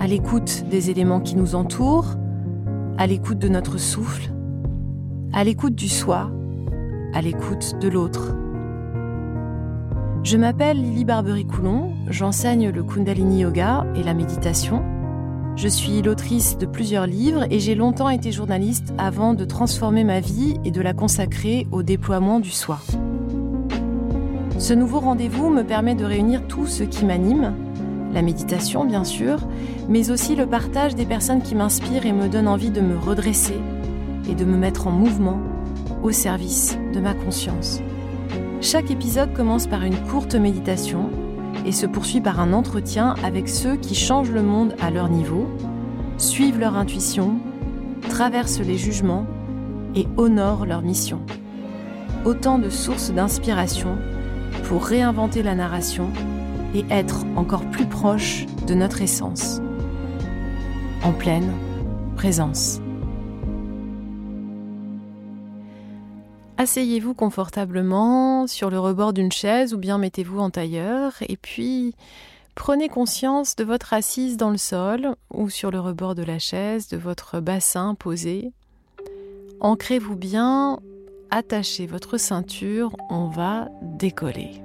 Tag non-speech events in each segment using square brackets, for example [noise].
à l'écoute des éléments qui nous entourent, à l'écoute de notre souffle, à l'écoute du soi, à l'écoute de l'autre. Je m'appelle Lily Barbery-Coulon, j'enseigne le Kundalini Yoga et la méditation. Je suis l'autrice de plusieurs livres et j'ai longtemps été journaliste avant de transformer ma vie et de la consacrer au déploiement du soi. Ce nouveau rendez-vous me permet de réunir tout ce qui m'anime, la méditation bien sûr, mais aussi le partage des personnes qui m'inspirent et me donnent envie de me redresser et de me mettre en mouvement au service de ma conscience. Chaque épisode commence par une courte méditation et se poursuit par un entretien avec ceux qui changent le monde à leur niveau, suivent leur intuition, traversent les jugements et honorent leur mission. Autant de sources d'inspiration pour réinventer la narration et être encore plus proche de notre essence, en pleine présence. Asseyez-vous confortablement sur le rebord d'une chaise ou bien mettez-vous en tailleur et puis prenez conscience de votre assise dans le sol ou sur le rebord de la chaise, de votre bassin posé. Ancrez-vous bien, attachez votre ceinture, on va décoller.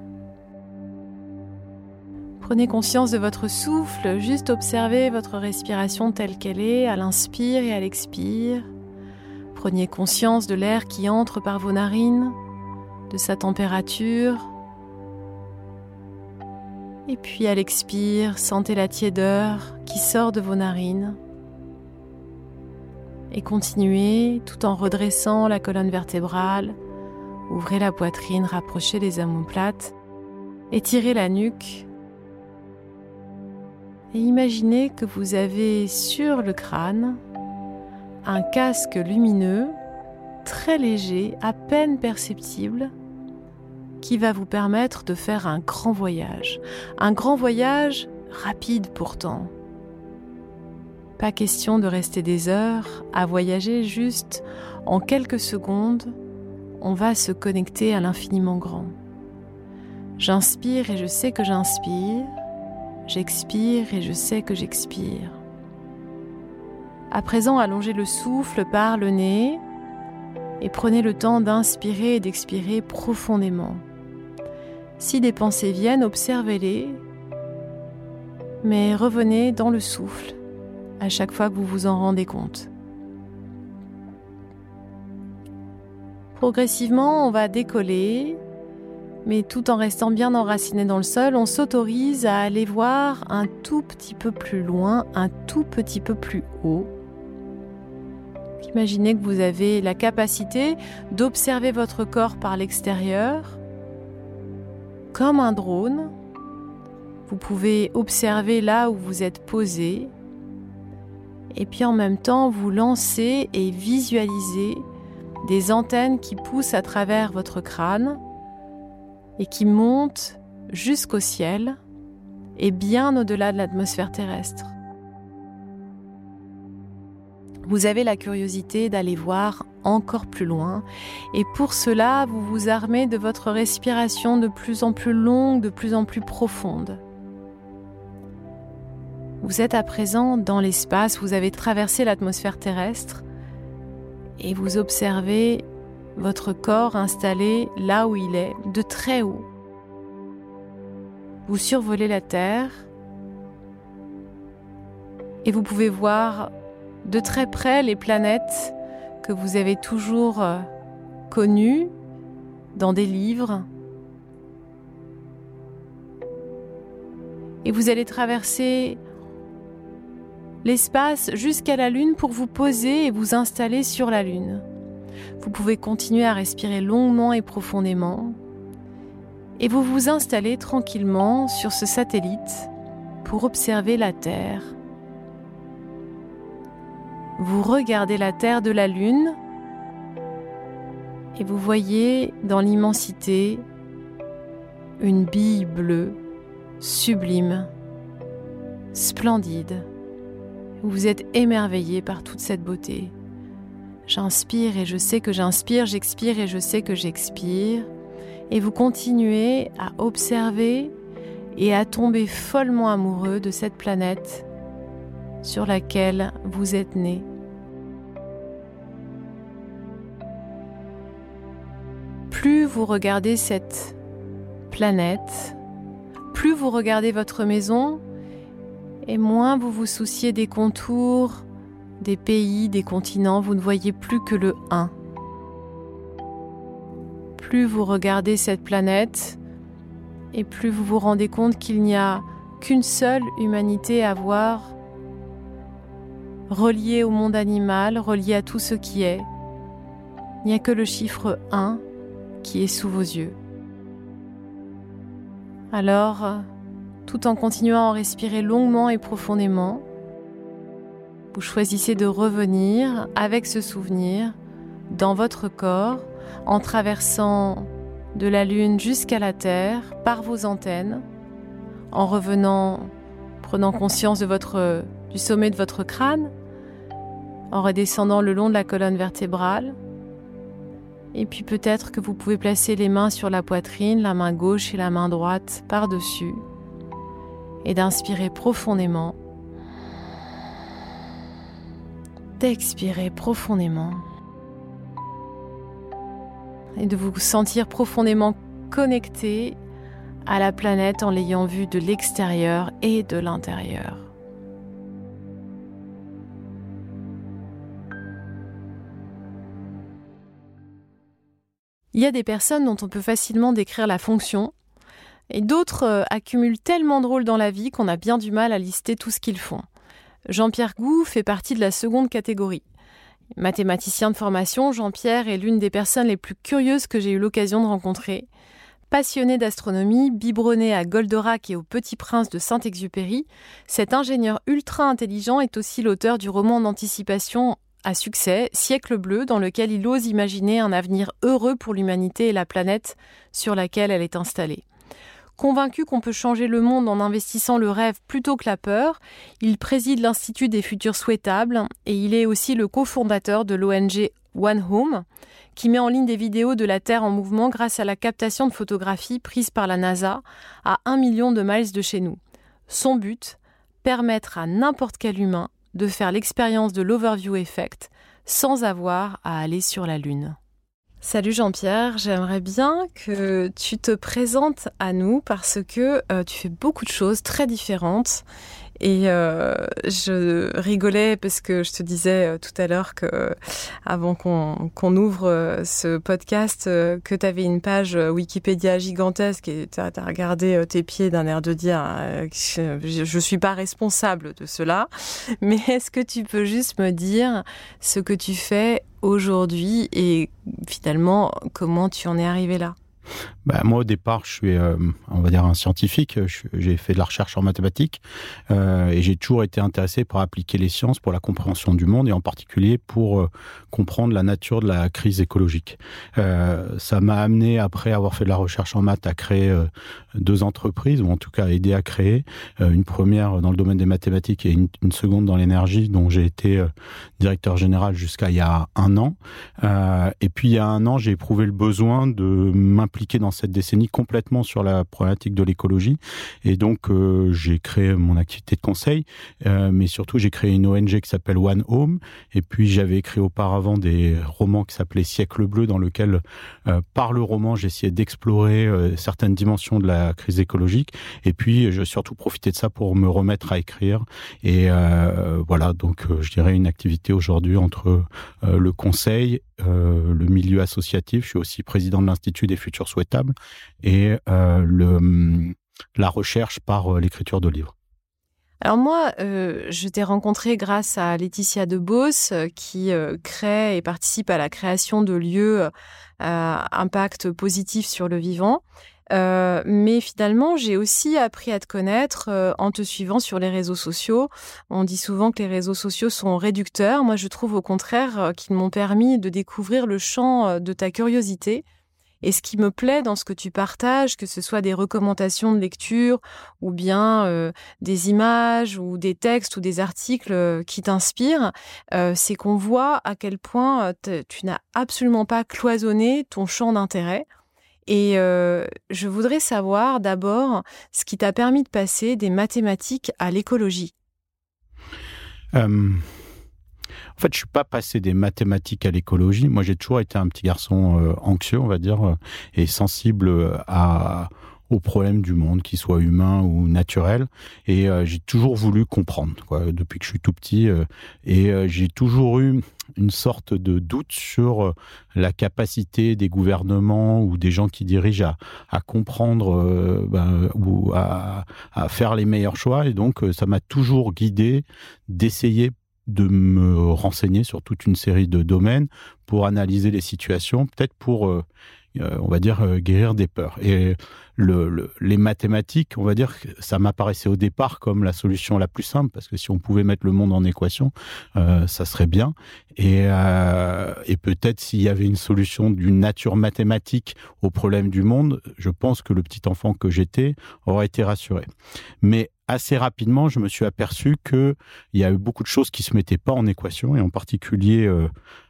Prenez conscience de votre souffle, juste observez votre respiration telle qu'elle est à l'inspire et à l'expire. Prenez conscience de l'air qui entre par vos narines, de sa température. Et puis à l'expire, sentez la tiédeur qui sort de vos narines. Et continuez tout en redressant la colonne vertébrale. Ouvrez la poitrine, rapprochez les omoplates, étirez la nuque. Et imaginez que vous avez sur le crâne un casque lumineux, très léger, à peine perceptible, qui va vous permettre de faire un grand voyage. Un grand voyage rapide pourtant. Pas question de rester des heures à voyager juste en quelques secondes, on va se connecter à l'infiniment grand. J'inspire et je sais que j'inspire, j'expire et je sais que j'expire. À présent, allongez le souffle par le nez et prenez le temps d'inspirer et d'expirer profondément. Si des pensées viennent, observez-les, mais revenez dans le souffle à chaque fois que vous vous en rendez compte. Progressivement, on va décoller, mais tout en restant bien enraciné dans le sol, on s'autorise à aller voir un tout petit peu plus loin, un tout petit peu plus haut. Imaginez que vous avez la capacité d'observer votre corps par l'extérieur comme un drone. Vous pouvez observer là où vous êtes posé et puis en même temps vous lancer et visualiser des antennes qui poussent à travers votre crâne et qui montent jusqu'au ciel et bien au-delà de l'atmosphère terrestre vous avez la curiosité d'aller voir encore plus loin et pour cela vous vous armez de votre respiration de plus en plus longue, de plus en plus profonde. Vous êtes à présent dans l'espace, vous avez traversé l'atmosphère terrestre et vous observez votre corps installé là où il est, de très haut. Vous survolez la Terre et vous pouvez voir de très près les planètes que vous avez toujours euh, connues dans des livres. Et vous allez traverser l'espace jusqu'à la Lune pour vous poser et vous installer sur la Lune. Vous pouvez continuer à respirer longuement et profondément. Et vous vous installez tranquillement sur ce satellite pour observer la Terre vous regardez la Terre de la Lune et vous voyez dans l'immensité une bille bleue, sublime, splendide. Vous êtes émerveillé par toute cette beauté. J'inspire et je sais que j'inspire, j'expire et je sais que j'expire. Et vous continuez à observer et à tomber follement amoureux de cette planète sur laquelle vous êtes né. Plus vous regardez cette planète, plus vous regardez votre maison, et moins vous vous souciez des contours, des pays, des continents, vous ne voyez plus que le 1. Plus vous regardez cette planète, et plus vous vous rendez compte qu'il n'y a qu'une seule humanité à voir, reliée au monde animal, reliée à tout ce qui est. Il n'y a que le chiffre 1 qui est sous vos yeux. Alors, tout en continuant à respirer longuement et profondément, vous choisissez de revenir avec ce souvenir dans votre corps en traversant de la Lune jusqu'à la Terre par vos antennes, en revenant, prenant conscience du sommet de votre crâne, en redescendant le long de la colonne vertébrale, et puis peut-être que vous pouvez placer les mains sur la poitrine, la main gauche et la main droite par-dessus, et d'inspirer profondément, d'expirer profondément et de vous sentir profondément connecté à la planète en l'ayant vue de l'extérieur et de l'intérieur. Il y a des personnes dont on peut facilement décrire la fonction, et d'autres euh, accumulent tellement de rôles dans la vie qu'on a bien du mal à lister tout ce qu'ils font. Jean-Pierre Gou fait partie de la seconde catégorie. Mathématicien de formation, Jean-Pierre est l'une des personnes les plus curieuses que j'ai eu l'occasion de rencontrer. Passionné d'astronomie, biberonné à Goldorak et au Petit Prince de Saint-Exupéry, cet ingénieur ultra intelligent est aussi l'auteur du roman d'anticipation à succès, Siècle bleu, dans lequel il ose imaginer un avenir heureux pour l'humanité et la planète sur laquelle elle est installée. Convaincu qu'on peut changer le monde en investissant le rêve plutôt que la peur, il préside l'Institut des futurs souhaitables et il est aussi le cofondateur de l'ONG One Home, qui met en ligne des vidéos de la Terre en mouvement grâce à la captation de photographies prises par la NASA à un million de miles de chez nous. Son but Permettre à n'importe quel humain de faire l'expérience de l'overview effect sans avoir à aller sur la Lune. Salut Jean-Pierre, j'aimerais bien que tu te présentes à nous parce que euh, tu fais beaucoup de choses très différentes et euh, je rigolais parce que je te disais euh, tout à l'heure que avant qu'on ouvre euh, ce podcast que tu avais une page Wikipédia gigantesque et tu as, regardé tes pieds d'un air de dire je, je suis pas responsable de cela. Mais [laughs] est-ce que tu peux juste me dire ce que tu fais aujourd'hui et finalement comment tu en es arrivé là? Bah, moi, au départ, je suis, euh, on va dire, un scientifique. J'ai fait de la recherche en mathématiques euh, et j'ai toujours été intéressé par appliquer les sciences pour la compréhension du monde et en particulier pour euh, comprendre la nature de la crise écologique. Euh, ça m'a amené, après avoir fait de la recherche en maths, à créer euh, deux entreprises, ou en tout cas aider à créer. une première dans le domaine des mathématiques et une, seconde dans l'énergie, dont j'ai été directeur général jusqu'à il y a un an. et puis, il y a un an, j'ai éprouvé le besoin de m'impliquer dans cette décennie complètement sur la problématique de l'écologie. Et donc, euh, j'ai créé mon activité de conseil, euh, mais surtout, j'ai créé une ONG qui s'appelle One Home. Et puis, j'avais écrit auparavant des romans qui s'appelaient Siècle bleu, dans lequel, euh, par le roman, j'essayais d'explorer certaines dimensions de la crise écologique. Et puis, je surtout profité de ça pour me remettre à écrire. Et voilà, donc, je dirais une activité aujourd'hui entre le conseil, le milieu associatif. Je suis aussi président de l'Institut des futurs souhaitables et euh, le, hum, la recherche par euh, l'écriture de livres. Alors moi, euh, je t'ai rencontré grâce à Laetitia Debos qui crée et participe à la création de lieux à impact positif sur le vivant. Mais finalement, j'ai aussi appris à te connaître en te suivant sur les réseaux sociaux. On dit souvent que les réseaux sociaux sont réducteurs. Moi, je trouve au contraire qu'ils m'ont permis de découvrir le champ de ta curiosité et ce qui me plaît dans ce que tu partages, que ce soit des recommandations de lecture ou bien euh, des images ou des textes ou des articles euh, qui t'inspirent, euh, c'est qu'on voit à quel point tu n'as absolument pas cloisonné ton champ d'intérêt. Et je voudrais savoir d'abord ce qui t'a permis de passer des mathématiques à l'écologie. En fait, je suis pas passé des mathématiques à l'écologie. Moi, j'ai toujours été un petit garçon euh, anxieux, on va dire, euh, et sensible euh, aux problèmes du monde, qu'ils soient humains ou naturels. Et j'ai toujours voulu comprendre, depuis que je suis tout petit. et j'ai toujours eu une sorte de doute sur la capacité des gouvernements ou des gens qui dirigent à, comprendre ben, ou à, faire les meilleurs choix. Et donc, ça m'a toujours guidé d'essayer de me renseigner sur toute une série de domaines pour analyser les situations, peut-être pour, euh, euh, on va dire, euh, guérir des peurs. Et le, les mathématiques, on va dire, ça m'apparaissait au départ comme la solution la plus simple, parce que si on pouvait mettre le monde en équation, ça serait bien. Et, et peut-être s'il y avait une solution d'une nature mathématique au problème du monde, je pense que le petit enfant que j'étais aurait été rassuré. Mais assez rapidement, je me suis aperçu que il y a eu beaucoup de choses qui se mettaient pas en équation, et en particulier euh,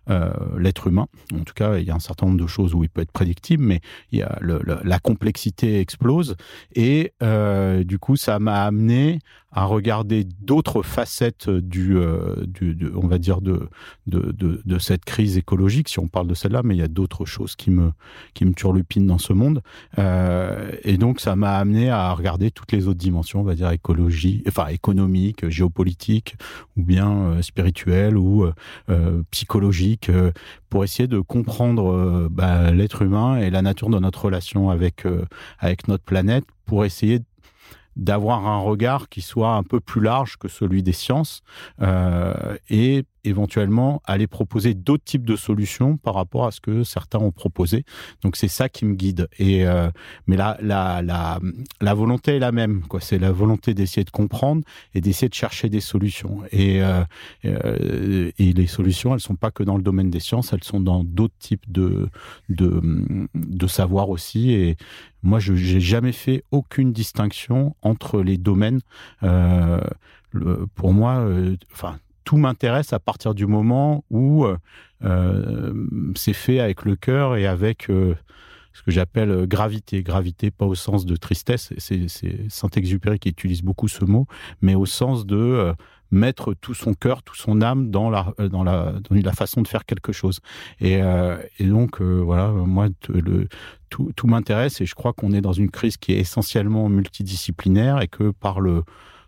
euh, l'être humain. En tout cas, il y a un certain nombre de choses où il peut être prédictible, mais il y a la complexité explose, et euh, du coup, ça m'a amené à regarder d'autres facettes du, euh, de, on va dire de, de, cette crise écologique, si on parle de celle-là, mais il y a d'autres choses qui me qui me turlupinent dans ce monde, et donc ça m'a amené à regarder toutes les autres dimensions, on va dire écologie, enfin économique, géopolitique, ou bien spirituelle ou euh euh, pour essayer de comprendre bah, l'être humain et la nature de notre relation avec avec notre planète, pour essayer d'avoir un regard qui soit un peu plus large que celui des sciences euh, et éventuellement aller proposer d'autres types de solutions par rapport à ce que certains ont proposé. Donc c'est ça qui me guide. Et euh, mais la, la, la, la volonté est la même. Quoi. C'est la volonté d'essayer de comprendre et d'essayer de chercher des solutions. Et, euh, euh, et les solutions, elles sont pas que dans le domaine des sciences, elles sont dans d'autres types de, de, de savoir aussi. Et moi, je n'ai jamais fait aucune distinction entre les domaines. Euh, pour moi, euh, enfin tout m'intéresse à partir du moment où euh, c'est fait avec le cœur et avec euh, ce que j'appelle gravité. Gravité, pas au sens de tristesse, c'est Saint-Exupéry qui utilise beaucoup ce mot, mais au sens de euh, mettre tout son cœur, tout son âme dans la, dans la, dans la façon de faire quelque chose. Et, euh, et donc, euh, voilà, moi, tout, tout m'intéresse et je crois qu'on est dans une crise qui est essentiellement multidisciplinaire et que par le,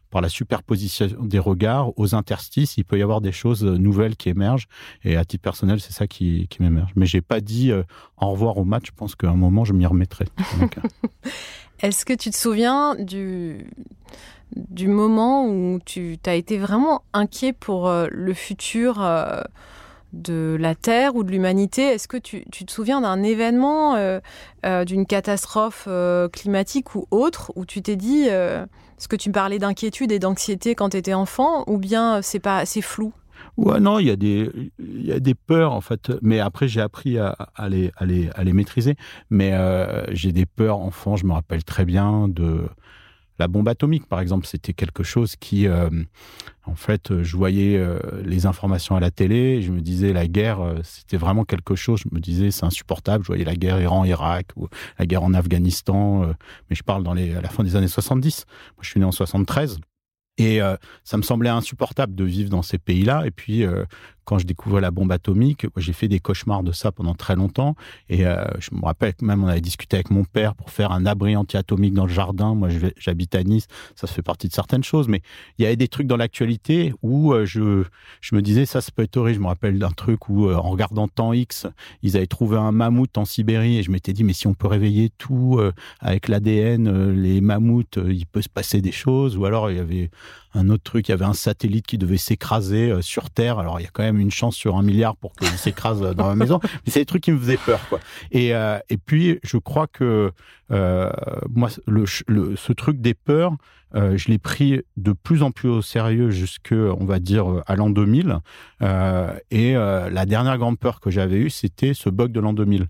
par la superposition des regards aux interstices, il peut y avoir des choses nouvelles qui émergent. Et à titre personnel, c'est ça qui, m'émerge. Mais j'ai pas dit euh, au revoir au match. Je pense qu'à un moment, je m'y remettrai. [laughs] Est-ce que tu te souviens du, moment où tu as été vraiment inquiet pour euh, le futur euh, de la Terre ou de l'humanité? Est-ce que tu, tu, te souviens d'un événement, euh, euh, d'une catastrophe euh, climatique ou autre, où tu t'es dit, euh, est-ce que tu parlais d'inquiétude et d'anxiété quand tu étais enfant, ou bien c'est pas c'est flou? Ouais, non, il y a des, il y a des peurs en fait, mais après j'ai appris à, les, à, les, à les maîtriser. Mais euh, j'ai des peurs enfant, je me rappelle très bien de la bombe atomique, par exemple, c'était quelque chose qui, euh, en fait, je voyais euh, les informations à la télé, je me disais la guerre, euh, c'était vraiment quelque chose. Je me disais c'est insupportable. Je voyais la guerre Iran-Irak ou la guerre en Afghanistan, euh, mais je parle dans les à la fin des années 70. Moi, je suis né en 73. Et euh, ça me semblait insupportable de vivre dans ces pays-là. Et puis, euh, quand je découvrais la bombe atomique, j'ai fait des cauchemars de ça pendant très longtemps. Et euh, je me rappelle que même on avait discuté avec mon père pour faire un abri anti-atomique dans le jardin. Moi, j'habite à Nice, ça fait partie de certaines choses. Mais il y avait des trucs dans l'actualité où euh, je, je me disais, ça, ça peut être horrible. Je me rappelle d'un truc où, euh, en regardant Temps X, ils avaient trouvé un mammouth en Sibérie. Et je m'étais dit, mais si on peut réveiller tout avec l'ADN, les mammouths, il peut se passer des choses. Ou alors, il y avait un autre truc. Il y avait un satellite qui devait s'écraser sur Terre. Alors il y a quand même une chance sur un milliard pour qu'il s'écrase dans la maison. [laughs] Mais c'est des trucs qui me faisaient peur, quoi. Et et puis je crois que moi, le, ce truc des peurs, euh, je l'ai pris de plus en plus au sérieux jusque, on va dire, à l'an 2000. Euh, et euh, la dernière grande peur que j'avais eue, c'était ce bug de l'an 2000,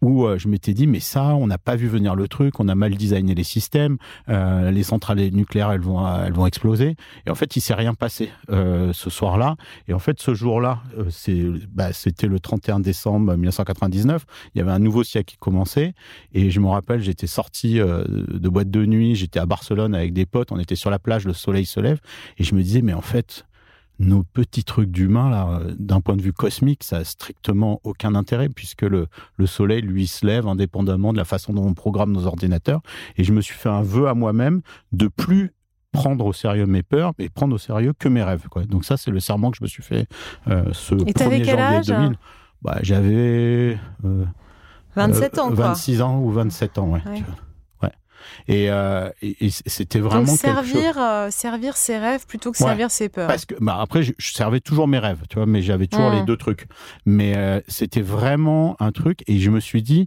où je m'étais dit, mais ça, on n'a pas vu venir le truc, on a mal designé les systèmes, les centrales nucléaires, elles vont, elles vont exploser. Et en fait, il s'est rien passé ce soir-là. Et en fait, ce jour-là, bah, c'était le 31 décembre 1999. Il y avait un nouveau siècle qui commençait. Et je me rappelle, j'étais sorti de boîte de nuit, j'étais à Barcelone avec des potes, on était sur la plage, le soleil se lève, et je me disais, mais en fait, nos petits trucs d'humains, là, d'un point de vue cosmique, ça a strictement aucun intérêt puisque le, le soleil, lui, se lève indépendamment de la façon dont on programme nos ordinateurs. Et je me suis fait un vœu à moi-même de plus prendre au sérieux mes peurs et prendre au sérieux que mes rêves. Quoi. Donc ça, c'est le serment que je me suis fait euh, ce 1er janvier 2000. Bah, J'avais... 27 euh, ans, 26 ans ou 27 ans, ouais. Euh, et, c'était vraiment Donc servir, euh, servir ses rêves plutôt que servir ses peurs. Parce que bah après, je, servais toujours mes rêves, tu vois, mais j'avais toujours les deux trucs. Mais euh, c'était vraiment un truc, et je me suis dit,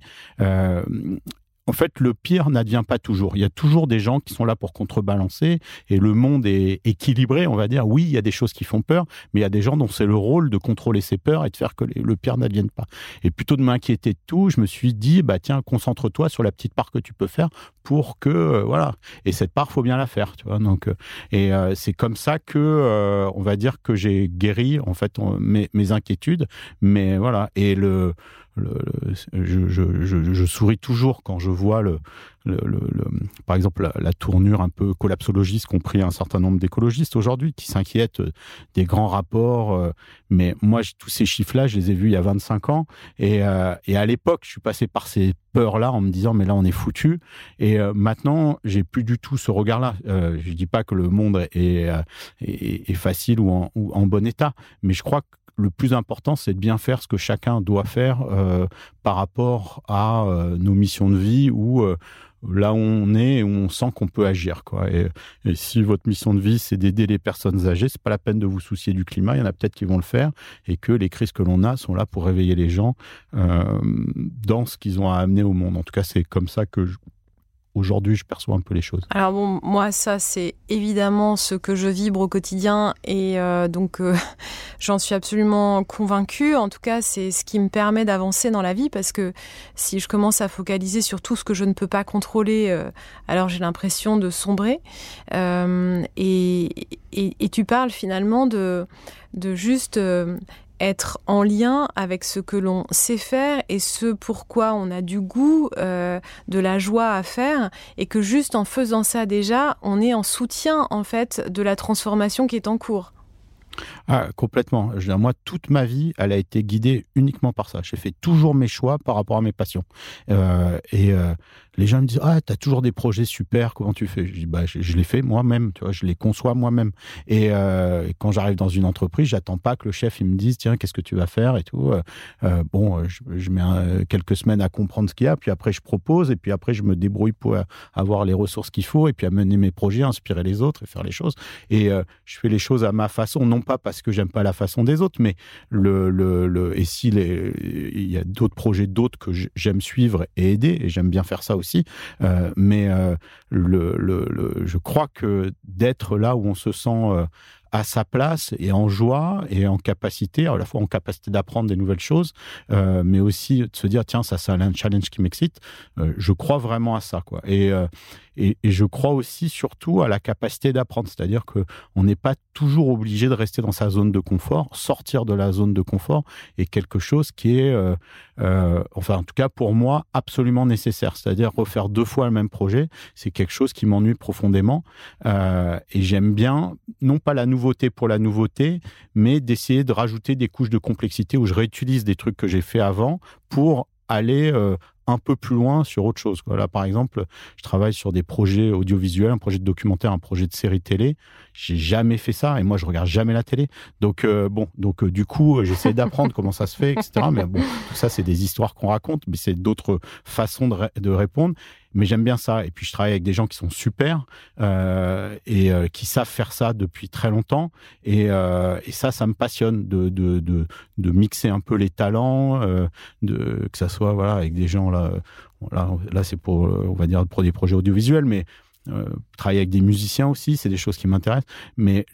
en fait, le pire n'advient pas toujours. Il y a toujours des gens qui sont là pour contrebalancer et le monde est équilibré, on va dire. Oui, il y a des choses qui font peur, mais il y a des gens dont c'est le rôle de contrôler ces peurs et de faire que le pire n'advienne pas. Et plutôt de m'inquiéter de tout, je me suis dit, bah tiens, concentre-toi sur la petite part que tu peux faire pour que, euh, voilà. Et cette part, faut bien la faire, tu vois. Donc, euh, et euh, c'est comme ça que, on va dire que j'ai guéri, en fait, mes, mes inquiétudes. Mais voilà. Et le, je, souris toujours quand je vois le, par exemple la, tournure un peu collapsologiste qu'ont pris un certain nombre d'écologistes aujourd'hui qui s'inquiètent euh, des grands rapports. Euh, mais moi, tous ces chiffres-là, je les ai vus il y a 25 ans. Et, euh, et à l'époque, je suis passé par ces peurs-là en me disant mais là on est foutu. Et maintenant, j'ai plus du tout ce regard-là. je dis pas que le monde est facile ou en, ou en bon état, mais je crois que le plus important, c'est de bien faire ce que chacun doit faire euh, par rapport à euh, nos missions de vie ou euh, là où on est et où on sent qu'on peut agir. Quoi. Et, si votre mission de vie, c'est d'aider les personnes âgées, c'est pas la peine de vous soucier du climat. Il y en a peut-être qui vont le faire et que les crises que l'on a sont là pour réveiller les gens dans ce qu'ils ont à amener au monde. En tout cas, c'est comme ça que je, aujourd'hui je perçois un peu les choses. Alors bon, moi ça c'est évidemment ce que je vibre au quotidien et euh, donc euh, [laughs] j'en suis absolument convaincue. En tout cas, c'est ce qui me permet d'avancer dans la vie parce que si je commence à focaliser sur tout ce que je ne peux pas contrôler, euh, alors j'ai l'impression de sombrer. Et, et, tu parles finalement de, de juste être en lien avec ce que l'on sait faire et ce pourquoi on a du goût, euh, de la joie à faire, et que juste en faisant ça déjà, on est en soutien en fait de la transformation qui est en cours. Ah, complètement. Je moi, toute ma vie, elle a été guidée uniquement par ça. J'ai fait toujours mes choix par rapport à mes passions. Euh, et euh, les gens me disent Ah, tu as toujours des projets super, comment tu fais Je bah, Je, les fais moi-même, tu vois, je les conçois moi-même. Et, euh, quand j'arrive dans une entreprise, j'attends pas que le chef il me dise Tiens, qu'est-ce que tu vas faire et tout. Bon, je, je mets quelques semaines à comprendre ce qu'il y a, puis après je propose, et puis après je me débrouille pour avoir les ressources qu'il faut, et puis à mener mes projets, inspirer les autres et faire les choses. Et je fais les choses à ma façon, non pas parce que j'aime pas la façon des autres, mais le, le, le et si il y a d'autres projets d'autres que j'aime suivre et aider, et j'aime bien faire ça aussi. Euh, mais euh, le, le, je crois que d'être là où on se sent euh, à sa place et en joie et en capacité, à la fois en capacité d'apprendre des nouvelles choses, euh, mais aussi de se dire tiens ça c'est un challenge qui m'excite. Euh, je crois vraiment à ça quoi. Et, euh, et, et, je crois aussi surtout à la capacité d'apprendre, c'est-à-dire que on n'est pas toujours obligé de rester dans sa zone de confort. Sortir de la zone de confort est quelque chose qui est, euh, enfin en tout cas pour moi absolument nécessaire. C'est-à-dire refaire deux fois le même projet, c'est quelque chose qui m'ennuie profondément euh, et j'aime bien non pas la nouveauté nouveauté pour la nouveauté, mais d'essayer de rajouter des couches de complexité où je réutilise des trucs que j'ai fait avant pour aller euh, un peu plus loin sur autre chose. Là, par exemple, je travaille sur des projets audiovisuels, un projet de documentaire, un projet de série télé. J'ai jamais fait ça et moi, je regarde jamais la télé. Donc, euh, bon, donc euh, du coup, j'essaie d'apprendre comment ça se fait, etc. Mais bon, tout ça, c'est des histoires qu'on raconte, mais c'est d'autres façons de, répondre. Mais j'aime bien ça. Et puis je travaille avec des gens qui sont super euh, et euh, qui savent faire ça depuis très longtemps. Et, euh, et ça, ça me passionne de, de, de, de, mixer un peu les talents, euh, de, que ça soit voilà, avec des gens là. Là, là c'est pour, on va dire, pour des projets audiovisuels, mais euh, travailler avec des musiciens aussi, c'est des choses qui m'intéressent. Mais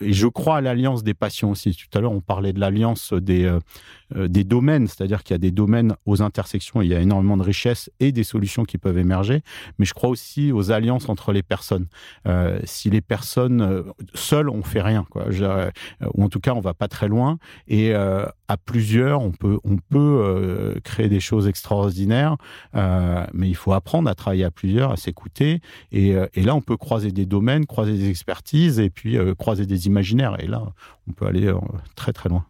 et je crois à l'alliance des passions aussi. Tout à l'heure, on parlait de l'alliance des, euh, des domaines, c'est-à-dire qu'il y a des domaines aux intersections, il y a énormément de richesses et des solutions qui peuvent émerger. Mais je crois aussi aux alliances entre les personnes. Euh, si les personnes euh, seules, on fait rien, ou en tout cas, on va pas très loin. Et à plusieurs, on peut, on peut créer des choses extraordinaires. mais il faut apprendre à travailler à plusieurs, à s'écouter et, euh, là, on peut croiser des domaines, croiser des expertises et puis euh, croiser des imaginaires. Et là, on peut aller euh, très très loin.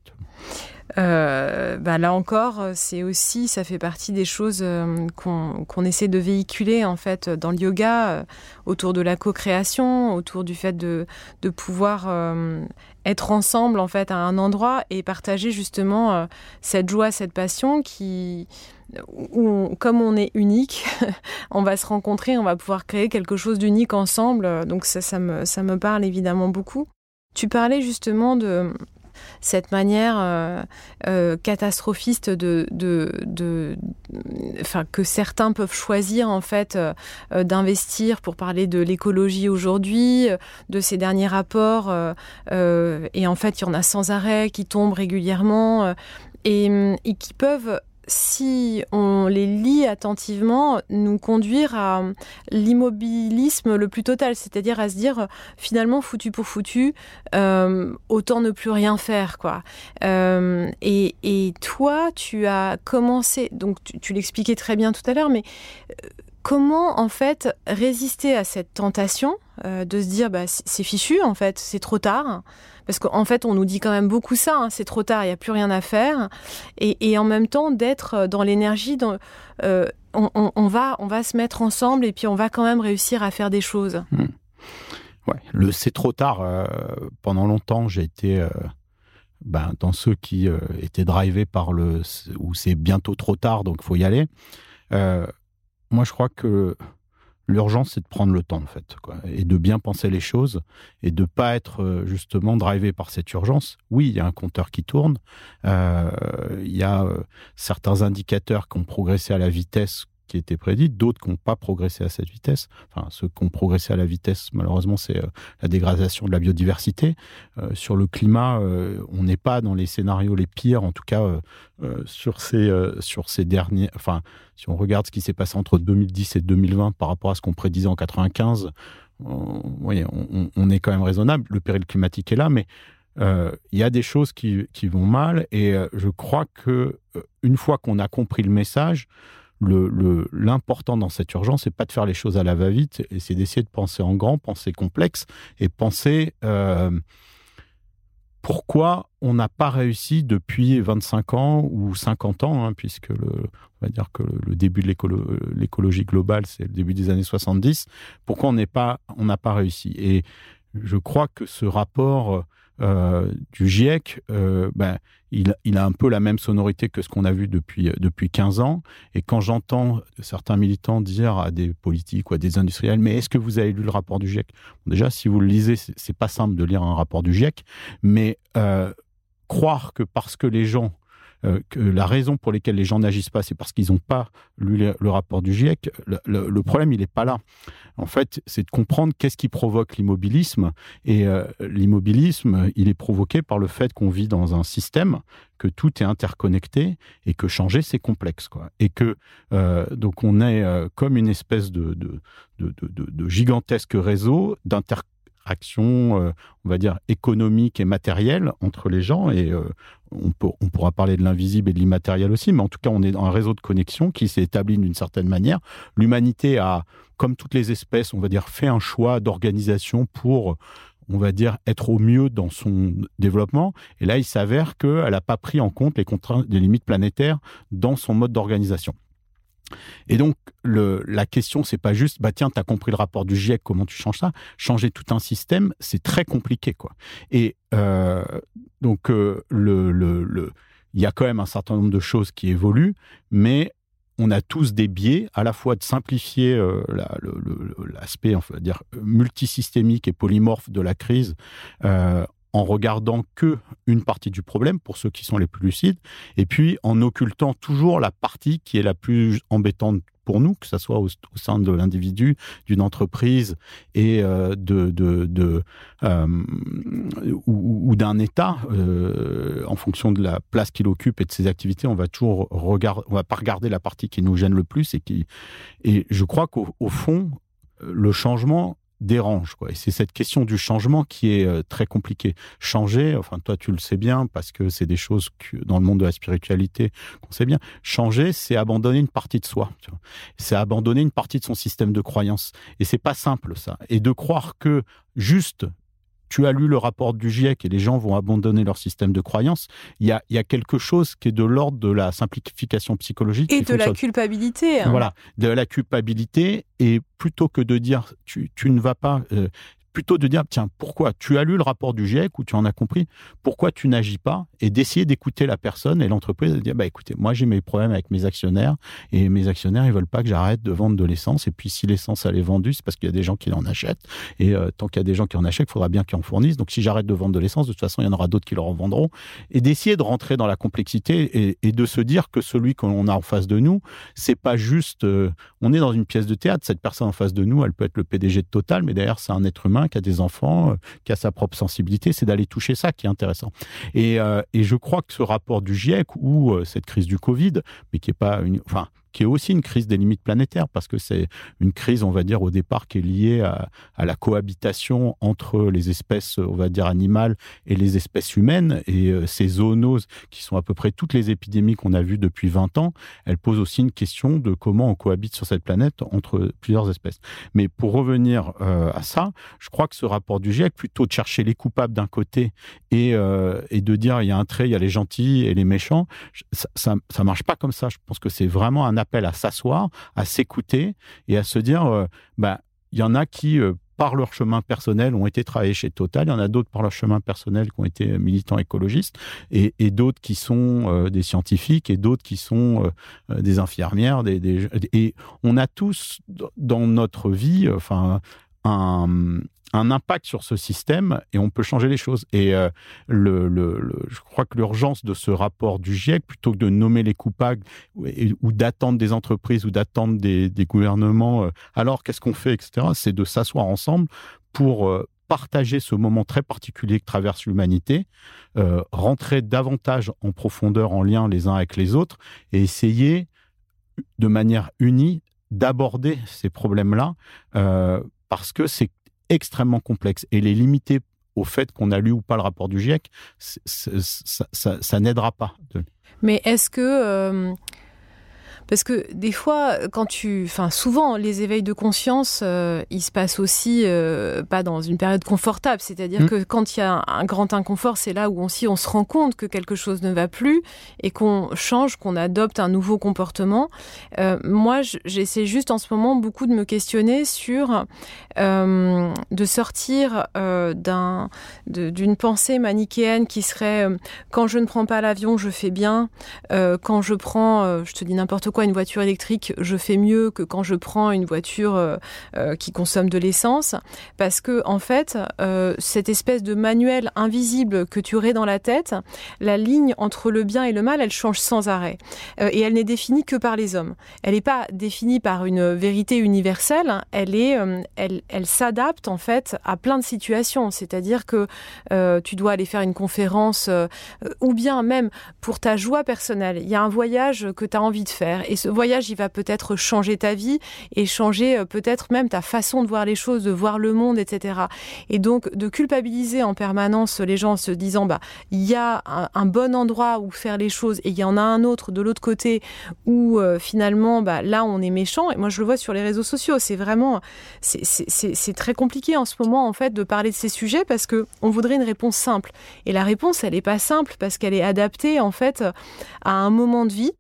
Euh, bah là encore, c'est aussi, ça fait partie des choses euh, qu'on qu essaie de véhiculer en fait dans le yoga, euh, autour de la co-création, autour du fait de, pouvoir être ensemble en fait à un endroit et partager justement cette joie, cette passion qui, comme on est unique, [laughs] on va se rencontrer, on va pouvoir créer quelque chose d'unique ensemble. Donc ça, ça me parle évidemment beaucoup. Tu parlais justement de cette manière euh, euh, catastrophiste de, de, de, que certains peuvent choisir en fait euh, d'investir pour parler de l'écologie aujourd'hui, de ces derniers rapports, et en fait il y en a sans arrêt qui tombent régulièrement et qui peuvent si on les lit attentivement, nous conduire à l'immobilisme le plus total, c'est-à-dire à se dire finalement foutu pour foutu, euh, autant ne plus rien faire, quoi. Euh, et, et, toi, tu as commencé, donc tu, tu l'expliquais très bien tout à l'heure, mais euh, comment en fait résister à cette tentation euh, de se dire bah, c'est fichu en fait, c'est trop tard parce qu'en fait, on nous dit quand même beaucoup ça, hein, c'est trop tard, il n'y a plus rien à faire, et, en même temps d'être euh, dans l'énergie, euh, on, va, on va se mettre ensemble et puis on va quand même réussir à faire des choses. Mmh. Ouais, le c'est trop tard. Pendant longtemps, j'ai été ben, dans ceux qui étaient drivés par le où c'est bientôt trop tard, donc faut y aller. Moi, je crois que L'urgence, c'est de prendre le temps, en fait, quoi, et de bien penser les choses, et de pas être euh, justement drivé par cette urgence. Oui, il y a un compteur qui tourne, euh, il y a euh, certains indicateurs qui ont progressé à la vitesse qui était prédite, d'autres qui n'ont pas progressé à cette vitesse. Enfin, ceux qui ont progressé à la vitesse, malheureusement, c'est euh, la dégradation de la biodiversité. Euh, sur le climat, euh, on n'est pas dans les scénarios les pires, en tout cas sur ces sur ces derniers. Enfin, si on regarde ce qui s'est passé entre 2010 et 2020 par rapport à ce qu'on prédisait en 95, on, oui, on, on, est quand même raisonnable. Le péril climatique est là, mais il y a des choses qui, qui vont mal, et je crois que une fois qu'on a compris le message, l'important dans cette urgence, c'est pas de faire les choses à la va-vite, et c'est d'essayer de penser en grand, penser complexe, et penser euh, pourquoi on n'a pas réussi depuis 25 ans ou 50 ans, hein, puisque le, on va dire que le début de l'écologie globale, c'est le début des années 70, pourquoi on n'a pas, pas réussi? Et je crois que ce rapport euh, du GIEC, euh, ben, il, a un peu la même sonorité que ce qu'on a vu depuis, depuis 15 ans. Et quand j'entends certains militants dire à des politiques ou à des industriels, mais est-ce que vous avez lu le rapport du GIEC? Déjà, si vous le lisez, c'est pas simple de lire un rapport du GIEC, mais euh, croire que parce que les gens euh, que la raison pour laquelle les gens n'agissent pas, c'est parce qu'ils n'ont pas lu le, rapport du GIEC. Le, problème, il n'est pas là. En fait, c'est de comprendre qu'est-ce qui provoque l'immobilisme. Et euh, l'immobilisme, il est provoqué par le fait qu'on vit dans un système, que tout est interconnecté et que changer, c'est complexe. Et que euh, donc on est comme une espèce de, de gigantesque réseau d'interconnexion action, euh, on va dire, économique et matérielle entre les gens. Et euh, on, on pourra parler de l'invisible et de l'immatériel aussi, mais en tout cas, on est dans un réseau de connexion qui s'est établi d'une certaine manière. L'humanité a, comme toutes les espèces, on va dire, fait un choix d'organisation pour on va dire, être au mieux dans son développement. Et là, il s'avère qu'elle n'a pas pris en compte les contraintes, les limites planétaires dans son mode d'organisation. Et donc, la question, c'est pas juste, bah tiens, tu as compris le rapport du GIEC, comment tu changes ça? Changer tout un système, c'est très compliqué, quoi. Et euh, donc, euh, il y a quand même un certain nombre de choses qui évoluent, mais on a tous des biais, à la fois de simplifier euh, l'aspect, on va dire, multisystémique et polymorphe de la crise en regardant que une partie du problème pour ceux qui sont les plus lucides, et puis en occultant toujours la partie qui est la plus embêtante pour nous, que ce soit au, sein de l'individu, d'une entreprise et euh, de, de, euh, ou, d'un État, euh, en fonction de la place qu'il occupe et de ses activités, on va toujours regarder, on va pas regarder la partie qui nous gêne le plus et qui, et je crois qu'au fond, le changement dérange. Quoi. Et c'est cette question du changement qui est euh, très compliquée. Changer, enfin toi tu le sais bien parce que c'est des choses que, dans le monde de la spiritualité qu'on sait bien. Changer, c'est abandonner une partie de soi. C'est abandonner une partie de son système de croyance. Et c'est pas simple ça. Et de croire que juste tu as lu le rapport du GIEC et les gens vont abandonner leur système de croyance, il y a, quelque chose qui est de l'ordre de la simplification psychologique. Et de la culpabilité. Hein. Voilà, de la culpabilité. Et plutôt que de dire tu, ne vas pas, euh, plutôt de dire, tiens, pourquoi tu as lu le rapport du GIEC ou tu en as compris, pourquoi tu n'agis pas et d'essayer d'écouter la personne et l'entreprise de dire, bah écoutez, moi j'ai mes problèmes avec mes actionnaires et mes actionnaires ils veulent pas que j'arrête de vendre de l'essence et puis si l'essence elle est vendue, c'est parce qu'il y a des gens qui en achètent et euh, tant qu'il y a des gens qui en achètent, il faudra bien qu'ils en fournissent. Donc si j'arrête de vendre de l'essence, de toute façon il y en aura d'autres qui leur en vendront et d'essayer de rentrer dans la complexité et, de se dire que celui qu'on a en face de nous, c'est pas juste, euh, on est dans une pièce de théâtre, cette personne en face de nous, elle peut être le PDG de Total, mais d'ailleurs c'est un être humain qui a des enfants, euh, qui a sa propre sensibilité, c'est d'aller toucher ça qui est intéressant. Et, euh, et, je crois que ce rapport du GIEC ou euh, cette crise du Covid, mais qui est pas une, enfin, qui est aussi une crise des limites planétaires, parce que c'est une crise, on va dire, au départ, qui est liée à, la cohabitation entre les espèces, on va dire, animales et les espèces humaines. Et euh, ces zoonoses, qui sont à peu près toutes les épidémies qu'on a vues depuis 20 ans, elles posent aussi une question de comment on cohabite sur cette planète entre plusieurs espèces. Mais pour revenir euh, à ça, je crois que ce rapport du GIEC, plutôt de chercher les coupables d'un côté et, euh, et de dire il y a un trait, il y a les gentils et les méchants, ça ne marche pas comme ça. Je pense que c'est vraiment un appel à s'asseoir, à s'écouter et à se dire, euh, bah, il y en a qui, euh, par leur chemin personnel, ont été travaillés chez Total. Il y en a d'autres par leur chemin personnel qui ont été militants écologistes et, d'autres qui sont euh, des scientifiques et d'autres qui sont des infirmières. Des, et on a tous dans notre vie, enfin, un, impact sur ce système et on peut changer les choses. Et euh, le, je crois que l'urgence de ce rapport du GIEC, plutôt que de nommer les coupables ou, d'attendre des entreprises ou d'attendre des, gouvernements, euh, alors qu'est-ce qu'on fait, etc., c'est de s'asseoir ensemble pour euh, partager ce moment très particulier que traverse l'humanité, rentrer davantage en profondeur, en lien les uns avec les autres et essayer de manière unie d'aborder ces problèmes-là parce que c'est extrêmement complexe et les limiter au fait qu'on a lu ou pas le rapport du GIEC, ça, n'aidera pas. Mais est-ce que euh, parce que des fois, quand tu, enfin souvent, les éveils de conscience, euh, ils se passent aussi euh, pas dans une période confortable. C'est-à-dire mmh. que quand il y a un grand inconfort, c'est là où aussi on se rend compte que quelque chose ne va plus et qu'on change, qu'on adopte un nouveau comportement. Euh, moi, j'essaie juste en ce moment beaucoup de me questionner sur de sortir d'un d'une pensée manichéenne qui serait quand je ne prends pas l'avion, je fais bien. quand je prends, je te dis n'importe quoi, une voiture électrique, je fais mieux que quand je prends une voiture euh, euh, qui consomme de l'essence, parce que en fait, euh, cette espèce de manuel invisible que tu aurais dans la tête, la ligne entre le bien et le mal, elle change sans arrêt, et elle n'est définie que par les hommes. Elle n'est pas définie par une vérité universelle. Elle est, elle, elle s'adapte en fait à plein de situations. C'est-à-dire que tu dois aller faire une conférence, ou bien même pour ta joie personnelle. Il y a un voyage que tu as envie de faire et ce voyage, il va peut-être changer ta vie et changer euh, peut-être même ta façon de voir les choses, de voir le monde, etc. Et donc, de culpabiliser en permanence les gens en se disant, bah, il y a un, bon endroit où faire les choses et il y en a un autre de l'autre côté où euh, finalement, bah, là, on est méchant. Et moi, je le vois sur les réseaux sociaux. C'est vraiment, c'est très compliqué en ce moment, en fait, de parler de ces sujets parce que on voudrait une réponse simple. Et la réponse, elle n'est pas simple parce qu'elle est adaptée, en fait, à un moment de vie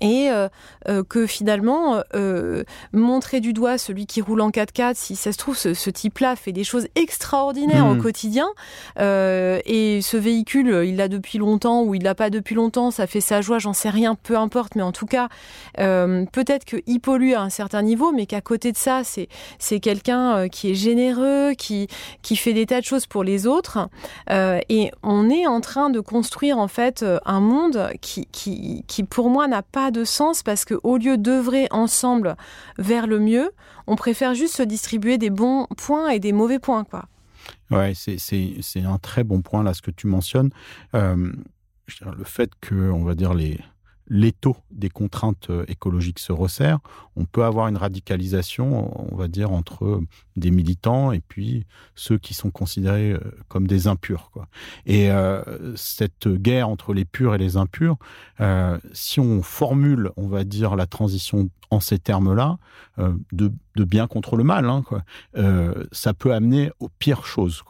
et euh, euh, que finalement euh, montrer du doigt celui qui roule en 4x4 si ça se trouve ce, type-là fait des choses extraordinaires au mmh. quotidien. Et ce véhicule il l'a depuis longtemps ou il l'a pas depuis longtemps ça fait sa joie j'en sais rien peu importe. Mais en tout cas peut-être qu'il pollue à un certain niveau mais qu'à côté de ça c'est c'est quelqu'un qui est généreux qui qui fait des tas de choses pour les autres. Et on est en train de construire en fait un monde qui qui, qui pour moi n'a pas de sens parce qu'au lieu d'œuvrer ensemble vers le mieux, on préfère juste se distribuer des bons points et des mauvais points, quoi. Ouais, c'est un très bon point là ce que tu mentionnes. Euh, le fait que, on va dire les l'étau des contraintes euh, écologiques se resserre, on peut avoir une radicalisation, on va dire, entre des militants et puis ceux qui sont considérés euh, comme des impurs. Et euh, cette guerre entre les purs et les impurs, si on formule, on va dire, la transition en ces termes-là, de, bien contre le mal, hein, ça peut amener aux pires choses.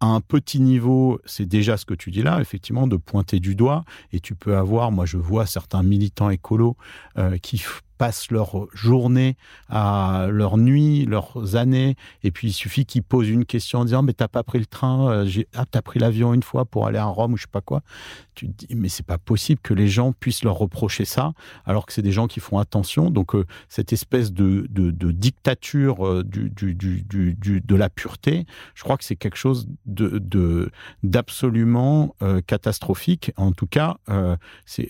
À un petit niveau, c'est déjà ce que tu dis là, effectivement, de pointer du doigt. Et tu peux avoir, moi je vois certains militants écolos euh, qui passent leur journée à leur nuit, leurs années, et puis il suffit qu'ils posent une question en disant mais t'as pas pris le train, euh, ah, t'as pris l'avion une fois pour aller à Rome ou je sais pas quoi. Tu te dis mais c'est pas possible que les gens puissent leur reprocher ça, alors que c'est des gens qui font attention. Donc euh, cette espèce de, de, de dictature euh, du, du, du, de la pureté, je crois que c'est quelque chose de d'absolument catastrophique. En tout cas, c'est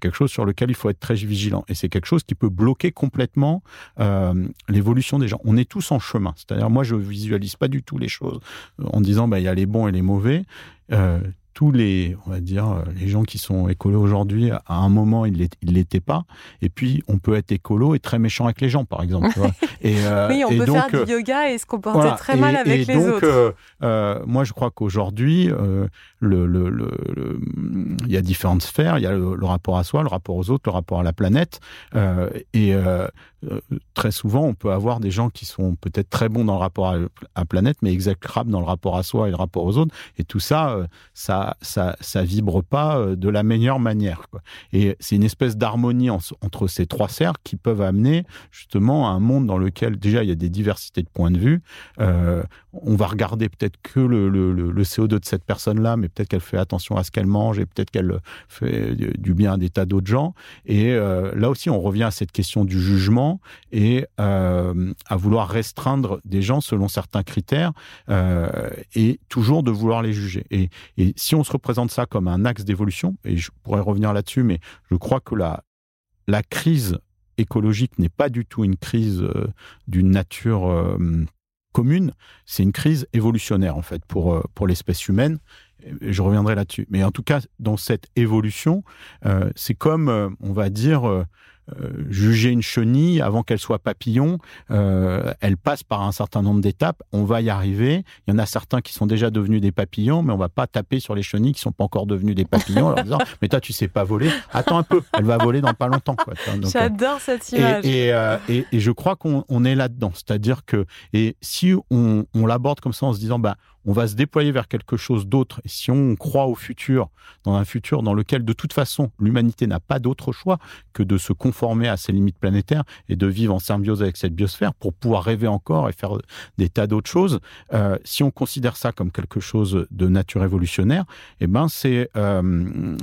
quelque chose sur lequel il faut être très vigilant, et c'est quelque chose qui peut bloquer complètement euh, l'évolution des gens. On est tous en chemin. C'est-à-dire, moi, je visualise pas du tout les choses en disant, bah, il y a les bons et les mauvais. Euh, tous les, on va dire, euh, les gens qui sont écolos aujourd'hui, à un moment, ils ne l'étaient pas. Et puis, on peut être écolo et très méchant avec les gens, par exemple. [laughs] et, euh, oui, on peut faire du yoga et se comporter très mal avec les autres. Euh, euh, moi, je crois qu'aujourd'hui, euh, le, le, le, il y a différentes sphères. Il y a le, rapport à soi, le rapport aux autres, le rapport à la planète. et très souvent, on peut avoir des gens qui sont peut-être très bons dans le rapport à la planète, mais exécrables dans le rapport à soi et le rapport aux autres. Et tout ça, ça ça, ça, vibre pas euh, de la meilleure manière. Et c'est une espèce d'harmonie entre ces trois cercles qui peuvent amener justement à un monde dans lequel déjà il y a des diversités de points de vue. Euh, on va regarder peut-être que le, le, CO2 de cette personne-là, mais peut-être qu'elle fait attention à ce qu'elle mange et peut-être qu'elle fait du bien à des tas d'autres gens. Et euh, là aussi, on revient à cette question du jugement et à vouloir restreindre des gens selon certains critères et toujours de vouloir les juger. Et, si on se représente ça comme un axe d'évolution, et je pourrais revenir là-dessus, mais je crois que la, la crise écologique n'est pas du tout une crise euh, d'une nature euh, commune, c'est une crise évolutionnaire en fait pour, euh, pour l'espèce humaine. je reviendrai là-dessus. Mais en tout cas, dans cette évolution, c'est comme, on va dire, euh, juger une chenille avant qu'elle soit papillon, euh, elle passe par un certain nombre d'étapes. On va y arriver. Il y en a certains qui sont déjà devenus des papillons, mais on va pas taper sur les chenilles qui sont pas encore devenus des papillons en leur disant [laughs] mais toi tu sais pas voler. Attends un peu, elle va voler dans pas longtemps. Euh, J'adore cette image. Et, et, et, je crois qu'on est là-dedans. C'est-à-dire que et si on, on l'aborde comme ça en se disant bah on va se déployer vers quelque chose d'autre. Et si on croit au futur, dans un futur dans lequel de toute façon l'humanité n'a pas d'autre choix que de se conformer à ses limites planétaires et de vivre en symbiose avec cette biosphère pour pouvoir rêver encore et faire des tas d'autres choses, euh, si on considère ça comme quelque chose de nature évolutionnaire, eh ben c'est euh,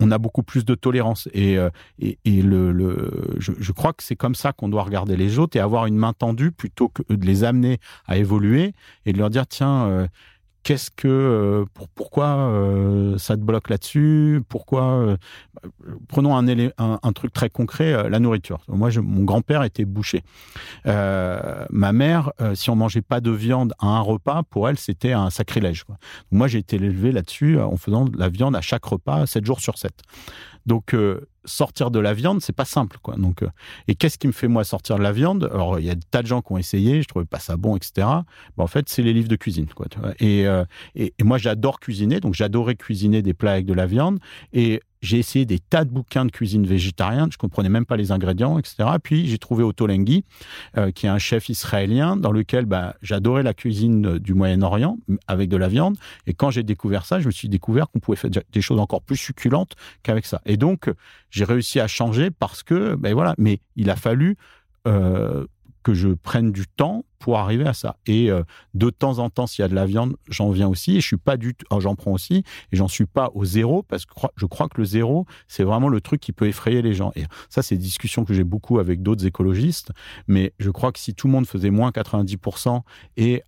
on a beaucoup plus de tolérance et, euh, je, je crois que c'est comme ça qu'on doit regarder les autres et avoir une main tendue plutôt que de les amener à évoluer et de leur dire tiens, euh, qu'est-ce que euh, pourquoi euh, ça te bloque là-dessus? Pourquoi Prenons un, un, un, truc très concret, la nourriture. Moi, mon grand-père était boucher. ma mère, si on mangeait pas de viande à un repas, pour elle, c'était un sacrilège. Moi, j'ai été élevé là-dessus en faisant de la viande à chaque repas, 7 jours sur 7. Donc sortir de la viande, c'est pas simple, quoi. Donc, euh, et qu'est-ce qui me fait moi sortir de la viande? Alors, il y a des tas de gens qui ont essayé, je trouvais pas ça bon, etc. En fait, c'est les livres de cuisine, quoi. Euh, et, et, moi, j'adore cuisiner, donc j'adorais cuisiner des plats avec de la viande. Et j'ai essayé des tas de bouquins de cuisine végétarienne, je comprenais même pas les ingrédients, etc. Puis j'ai trouvé Otto euh, qui est un chef israélien dans lequel bah, j'adorais la cuisine du Moyen-Orient avec de la viande. Et quand j'ai découvert ça, je me suis découvert qu'on pouvait faire des choses encore plus succulentes qu'avec ça. Et donc j'ai réussi à changer parce que, ben voilà, mais il a fallu euh, que je prenne du temps pour arriver à ça. Et euh, de temps en temps, s'il y a de la viande, j'en viens aussi. Et je suis pas du oh, j'en prends aussi. Et j'en suis pas au zéro parce que je crois que le zéro, c'est vraiment le truc qui peut effrayer les gens. Et ça, c'est des discussions que j'ai beaucoup avec d'autres écologistes. Mais je crois que si tout le monde faisait moins 90% et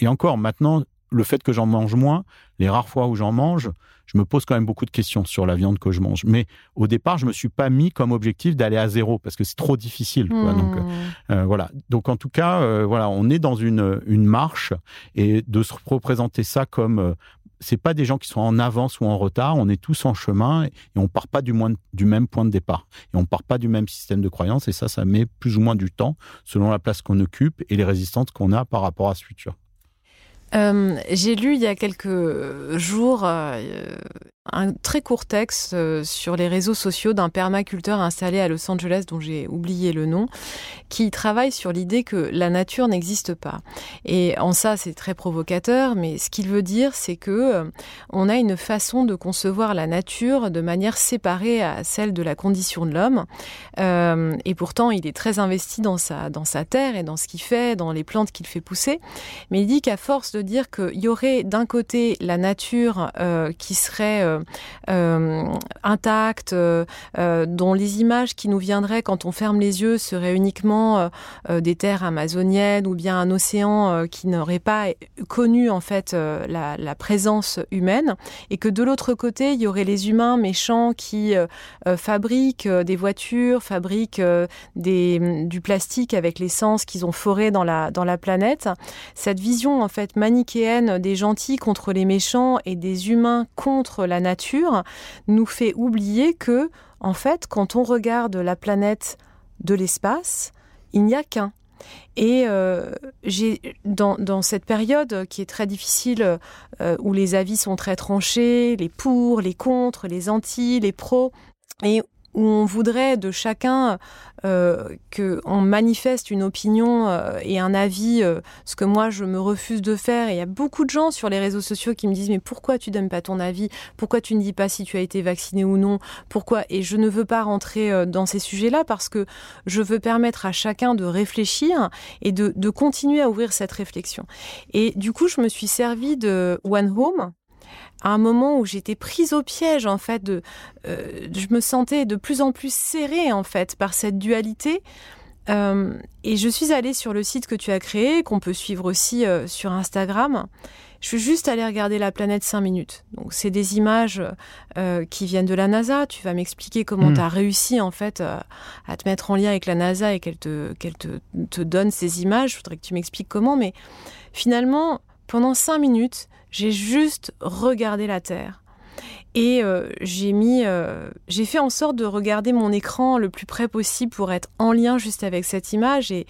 et encore maintenant, le fait que j'en mange moins, les rares fois où j'en mange, je me pose quand même beaucoup de questions sur la viande que je mange. Mais au départ, je me suis pas mis comme objectif d'aller à zéro parce que c'est trop difficile. Donc hmm. euh, voilà. Donc en tout cas, euh, voilà, on est dans une une marche et de se représenter ça comme euh, c'est pas des gens qui sont en avance ou en retard, on est tous en chemin et on part pas du, moins, du même point de départ. Et on part pas du même système de croyance et ça, ça met plus ou moins du temps selon la place qu'on occupe et les résistances qu'on a par rapport à ce futur. Euh, j'ai lu il y a quelques jours euh, un très court texte euh, sur les réseaux sociaux d'un permaculteur installé à Los Angeles dont j'ai oublié le nom, qui travaille sur l'idée que la nature n'existe pas. Et en ça, c'est très provocateur, mais ce qu'il veut dire, c'est que on a une façon de concevoir la nature de manière séparée à celle de la condition de l'homme. Et pourtant, il est très investi dans sa, dans sa terre et dans ce qu'il fait, dans les plantes qu'il fait pousser. Mais il dit qu'à force de dire qu'il y aurait d'un côté la nature euh, qui serait euh, euh, intactes, euh, dont les images qui nous viendraient quand on ferme les yeux seraient uniquement des terres amazoniennes ou bien un océan qui n'aurait pas connu en fait la, présence humaine, et que de l'autre côté il y aurait les humains méchants qui fabriquent des voitures, fabriquent du plastique avec l'essence qu'ils ont foré dans la, dans la planète. Cette vision en fait manichéenne des gentils contre les méchants et des humains contre la nature nous fait oublier que, en fait, quand on regarde la planète de l'espace, il n'y a qu'un. Et euh, j'ai dans, dans, cette période qui est très difficile, euh, où les avis sont très tranchés, les pour, les contre, les anti, les pros, et où on voudrait de chacun euh, qu'on manifeste une opinion euh, et un avis, euh, ce que moi je me refuse de faire. Et il y a beaucoup de gens sur les réseaux sociaux qui me disent mais pourquoi tu donnes pas ton avis? Pourquoi tu ne dis pas si tu as été vacciné ou non? Pourquoi? Et je ne veux pas rentrer euh, dans ces sujets-là parce que je veux permettre à chacun de réfléchir et de, de continuer à ouvrir cette réflexion. Et du coup, je me suis servi de One Home à un moment où j'étais prise au piège en fait de euh, je me sentais de plus en plus serrée en fait par cette dualité euh, et je suis allée sur le site que tu as créé qu'on peut suivre aussi euh, sur Instagram je suis juste allée regarder la planète 5 minutes. Donc c'est des images euh, qui viennent de la NASA. Tu vas m'expliquer comment mm. tu as réussi en fait euh, à te mettre en lien avec la NASA et qu'elle te qu'elle te, te donne ces images. Je voudrais que tu m'expliques comment mais finalement pendant 5 minutes, j'ai juste regardé la Terre. Et euh, j'ai mis, euh, j'ai fait en sorte de regarder mon écran le plus près possible pour être en lien juste avec cette image et,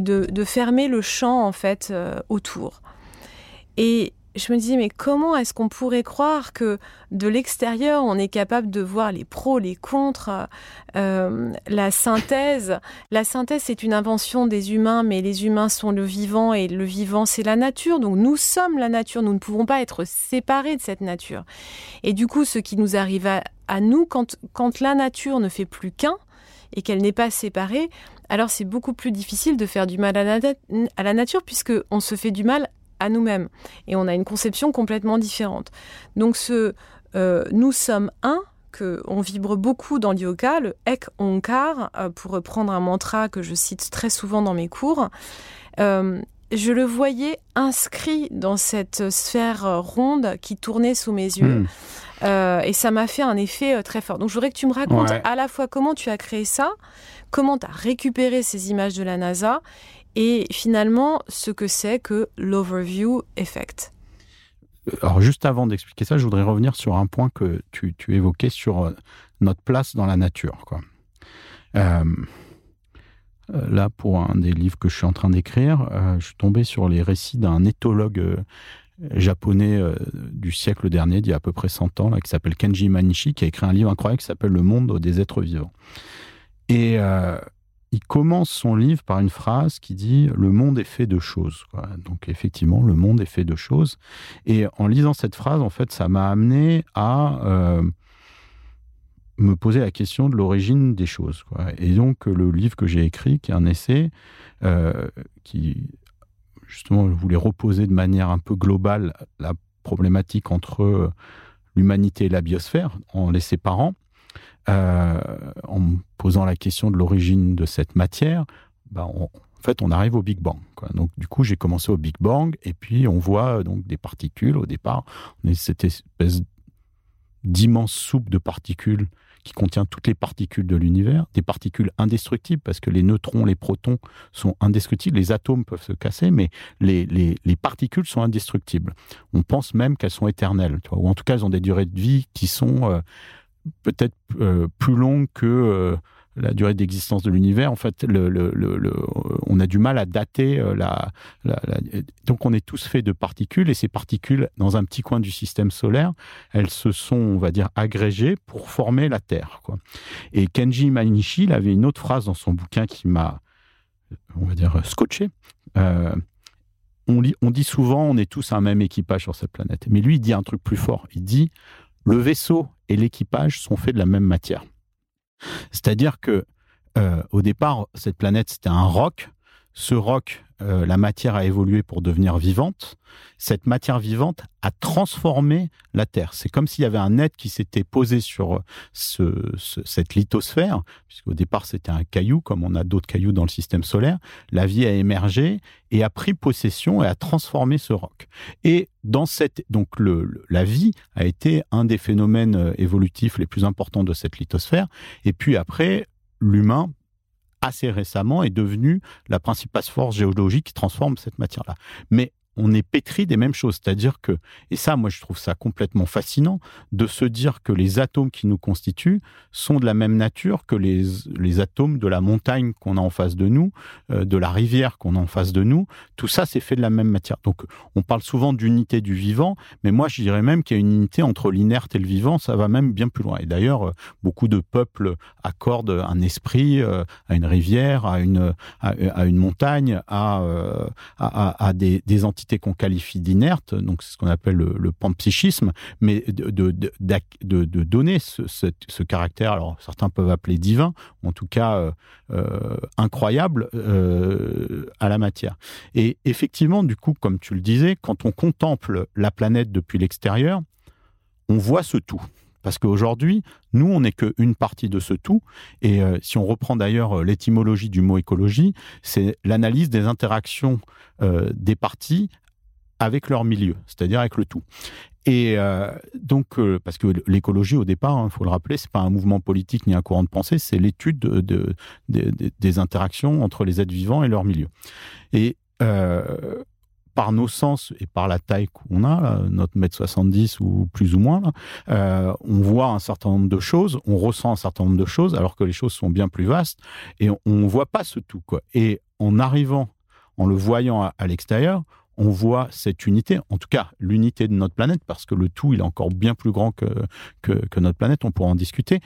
de, fermer le champ en fait euh, autour. Et je me disais, mais comment est-ce qu'on pourrait croire que de l'extérieur, on est capable de voir les pros, les contres, euh, la synthèse? La synthèse, c'est une invention des humains, mais les humains sont le vivant et le vivant, c'est la nature. Donc nous sommes la nature, nous ne pouvons pas être séparés de cette nature. Et du coup, ce qui nous arrive à, nous, quand, quand la nature ne fait plus qu'un, et qu'elle n'est pas séparée, alors c'est beaucoup plus difficile de faire du mal à la, à la nature puisque on se fait du mal à nous-mêmes. Et on a une conception complètement différente. Donc ce euh, nous sommes un, que on vibre beaucoup dans le yoga, le Ek Onkar, euh, pour reprendre un mantra que je cite très souvent dans mes cours. Euh, je le voyais inscrit dans cette sphère ronde qui tournait sous mes yeux. Hmm. Euh, et ça m'a fait un effet très fort. Donc je voudrais que tu me racontes ouais. à la fois comment tu as créé ça, comment tu as récupéré ces images de la NASA et finalement ce que c'est que l'overview effect. Alors juste avant d'expliquer ça, je voudrais revenir sur un point que tu, évoquais sur euh, notre place dans la nature. Euh, là, pour un des livres que je suis en train d'écrire, euh, je suis tombé sur les récits d'un éthologue japonais du siècle dernier, d'il y a à peu près 100 ans, qui s'appelle Kenji Manishi, qui a écrit un livre incroyable qui s'appelle Le monde des êtres vivants. Et il commence son livre par une phrase qui dit Le monde est fait de choses. Donc, effectivement, le monde est fait de choses. Et en lisant cette phrase, en fait, ça m'a amené à euh, me poser la question de l'origine des choses. Et donc, le livre que j'ai écrit, qui est un essai, euh, qui justement voulait reposer de manière un peu globale la problématique entre l'humanité et la biosphère en les séparant. Euh, en me posant la question de l'origine de cette matière, bah, en fait, on arrive au Big Bang. Donc, du coup, j'ai commencé au Big Bang, et puis on voit donc des particules. Au départ, on est cette espèce d'immense soupe de particules qui contient toutes les particules de l'univers, des particules indestructibles, parce que les neutrons, les protons sont indestructibles, les atomes peuvent se casser, mais les, les, particules sont indestructibles. On pense même qu'elles sont éternelles, ou en tout cas, elles ont des durées de vie qui sont euh, peut-être euh, plus longue que euh, la durée d'existence de l'univers. En fait, on a du mal à dater euh, la, Donc, on est tous faits de particules et ces particules, dans un petit coin du système solaire, elles se sont, on va dire, agrégées pour former la Terre. Quoi. Et Kenji Manishi, il avait une autre phrase dans son bouquin qui m'a, on va dire, scotché. on, on dit souvent, on est tous un même équipage sur cette planète. Mais lui, il dit un truc plus fort. Il dit, le vaisseau et l'équipage sont faits de la même matière. C'est-à-dire que euh, au départ, cette planète c'était un roc. Ce roc euh, la matière a évolué pour devenir vivante. Cette matière vivante a transformé la Terre. C'est comme s'il y avait un être qui s'était posé sur cette lithosphère, puisqu'au départ c'était un caillou, comme on a d'autres cailloux dans le système solaire. La vie a émergé et a pris possession et a transformé ce roc. Et dans cette, donc la vie a été un des phénomènes euh, évolutifs les plus importants de cette lithosphère. Et puis après, l'humain assez récemment est devenue la principale force géologique qui transforme cette matière-là. Mais on est pétri des mêmes choses. C'est-à-dire que, et ça, moi, je trouve ça complètement fascinant, de se dire que les atomes qui nous constituent sont de la même nature que les, les atomes de la montagne qu'on a en face de nous, euh, de la rivière qu'on a en face de nous. Tout ça, c'est fait de la même matière. Donc, on parle souvent d'unité du vivant, mais moi, je dirais même qu'il y a une unité entre l'inerte et le vivant. Ça va même bien plus loin. Et d'ailleurs, euh, beaucoup de peuples accordent un esprit euh, à une rivière, à une, à, une montagne, à, à, des, des qu'on qualifie d'inerte, donc c'est ce qu'on appelle le, panpsychisme, mais de, donner ce, ce, caractère, alors certains peuvent appeler divin, en tout cas euh, euh, incroyable euh, à la matière. Et effectivement, du coup, comme tu le disais, quand on contemple la planète depuis l'extérieur, on voit ce tout. Parce qu'aujourd'hui, nous, on n'est qu'une partie de ce tout. Et si on reprend d'ailleurs l'étymologie du mot écologie, c'est l'analyse des interactions des parties avec leur milieu, c'est-à-dire avec le tout. Et euh, donc, euh, parce que l'écologie, au départ, il hein, faut le rappeler, c'est pas un mouvement politique ni un courant de pensée, c'est l'étude de, des interactions entre les êtres vivants et leur milieu. Et euh, par nos sens et par la taille qu'on a, notre mètre 70 ou plus ou moins, on voit un certain nombre de choses, on ressent un certain nombre de choses, alors que les choses sont bien plus vastes, et on ne voit pas ce tout. Quoi. Et en arrivant, en le voyant à l'extérieur, on voit cette unité, en tout cas l'unité de notre planète, parce que le tout, il est encore bien plus grand que, que, notre planète, on pourra en discuter.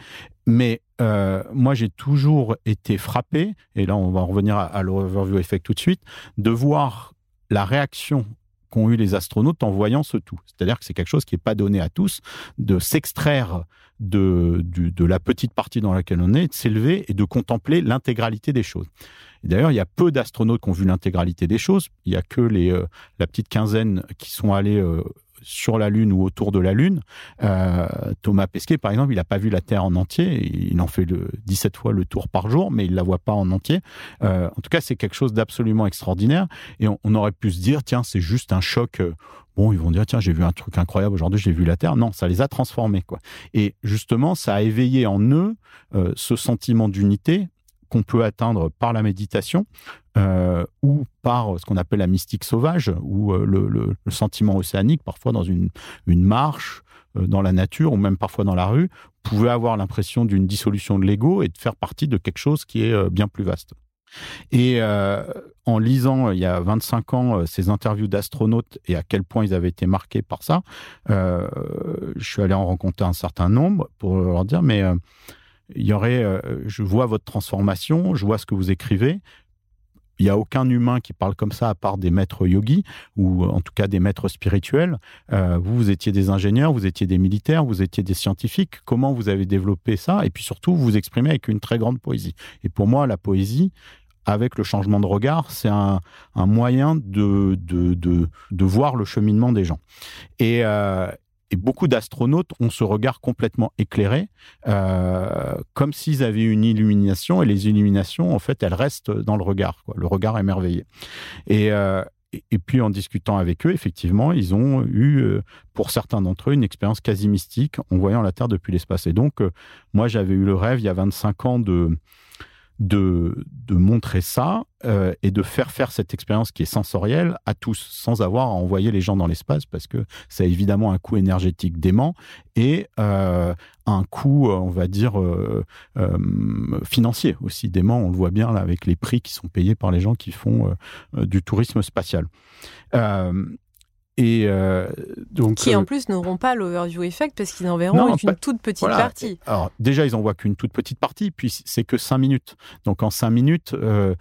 Mais euh, moi, j'ai toujours été frappé, et là, on va revenir à, l'overview effect tout de suite, de voir la réaction qu'ont eu les astronautes en voyant ce tout. C'est-à-dire que c'est quelque chose qui n'est pas donné à tous, de s'extraire de, la petite partie dans laquelle on est, de s'élever et de contempler l'intégralité des choses. D'ailleurs, il y a peu d'astronautes qui ont vu l'intégralité des choses. Il y a que les, euh, la petite quinzaine qui sont allés euh, sur la Lune ou autour de la Lune. Euh, Thomas Pesquet, par exemple, il n'a pas vu la Terre en entier. Il en fait le 17 fois le tour par jour, mais il ne la voit pas en entier. en tout cas, c'est quelque chose d'absolument extraordinaire. Et on, aurait pu se dire, tiens, c'est juste un choc. Bon, ils vont dire, tiens, j'ai vu un truc incroyable aujourd'hui, j'ai vu la Terre. Non, ça les a transformés. Quoi. Et justement, ça a éveillé en eux ce sentiment d'unité qu'on peut atteindre par la méditation euh, ou par ce qu'on appelle la mystique sauvage ou euh, le, sentiment océanique, parfois dans une, marche, euh, dans la nature ou même parfois dans la rue, pouvait avoir l'impression d'une dissolution de l'ego et de faire partie de quelque chose qui est bien plus vaste. Et en lisant il y a 25 ans ces interviews d'astronautes et à quel point ils avaient été marqués par ça, je suis allé en rencontrer un certain nombre pour leur dire mais il y aurait, je vois votre transformation, je vois ce que vous écrivez, il n'y a aucun humain qui parle comme ça à part des maîtres yogis ou en tout cas des maîtres spirituels. Euh, vous, vous étiez des ingénieurs, vous étiez des militaires, vous étiez des scientifiques. Comment vous avez développé ça? Et puis surtout, vous vous exprimez avec une très grande poésie. Et pour moi, la poésie, avec le changement de regard, c'est un, moyen de, de, de, voir le cheminement des gens. Et, euh, et beaucoup d'astronautes ont ce regard complètement éclairé, euh, comme s'ils avaient une illumination, et les illuminations, en fait, elles restent dans le regard, le regard émerveillé. Et, euh, et puis en discutant avec eux, effectivement, ils ont eu, euh, pour certains d'entre eux, une expérience quasi mystique en voyant la Terre depuis l'espace. Et donc, moi, j'avais eu le rêve, il y a 25 ans, de de, de montrer ça euh, et de faire faire cette expérience qui est sensorielle à tous, sans avoir à envoyer les gens dans l'espace, parce que ça a évidemment un coût énergétique dément et euh, un coût, on va dire, euh, financier aussi dément. On le voit bien là avec les prix qui sont payés par les gens qui font du tourisme spatial. Et euh, donc, qui en euh, plus n'auront pas l'overview effect parce qu'ils n'en verront qu'une toute petite partie. Alors déjà, ils n'en voient qu'une toute petite partie, puis c'est que 5 minutes. Donc en 5 minutes, euh,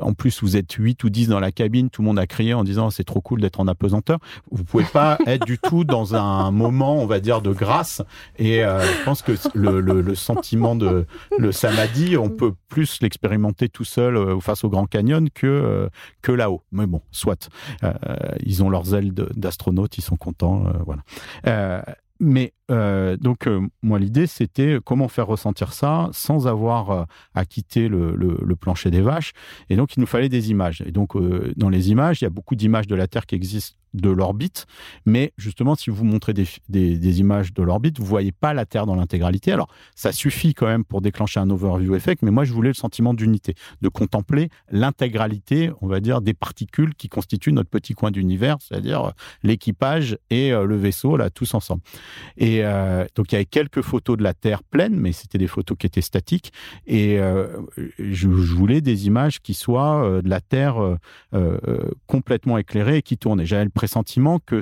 en plus vous êtes 8 ou 10 dans la cabine, tout le monde a crié en disant c'est trop cool d'être en apesanteur. Vous pouvez pas [laughs] être du tout dans un moment, on va dire, de grâce. Et je pense que le, le, le, sentiment de le samadhi, on peut plus l'expérimenter tout seul face au Grand Canyon que, que là-haut. Mais bon, soit. ils ont leurs d'astronautes, ils sont contents. Euh, voilà. Euh, mais euh, donc, moi, l'idée, c'était comment faire ressentir ça sans avoir à quitter le, plancher des vaches. Et donc, il nous fallait des images. Et donc, dans les images, il y a beaucoup d'images de la Terre qui existent de l'orbite, mais justement, si vous montrez des, images de l'orbite, vous voyez pas la Terre dans l'intégralité. Alors, ça suffit quand même pour déclencher un overview effect, mais moi, je voulais le sentiment d'unité, de contempler l'intégralité, on va dire, des particules qui constituent notre petit coin d'univers, c'est-à-dire euh, l'équipage et euh, le vaisseau, là, tous ensemble. Et euh, donc, il y avait quelques photos de la Terre pleine, mais c'était des photos qui étaient statiques, et je, voulais des images qui soient de la Terre complètement éclairée et qui tournaient. J'avais le pressentiment que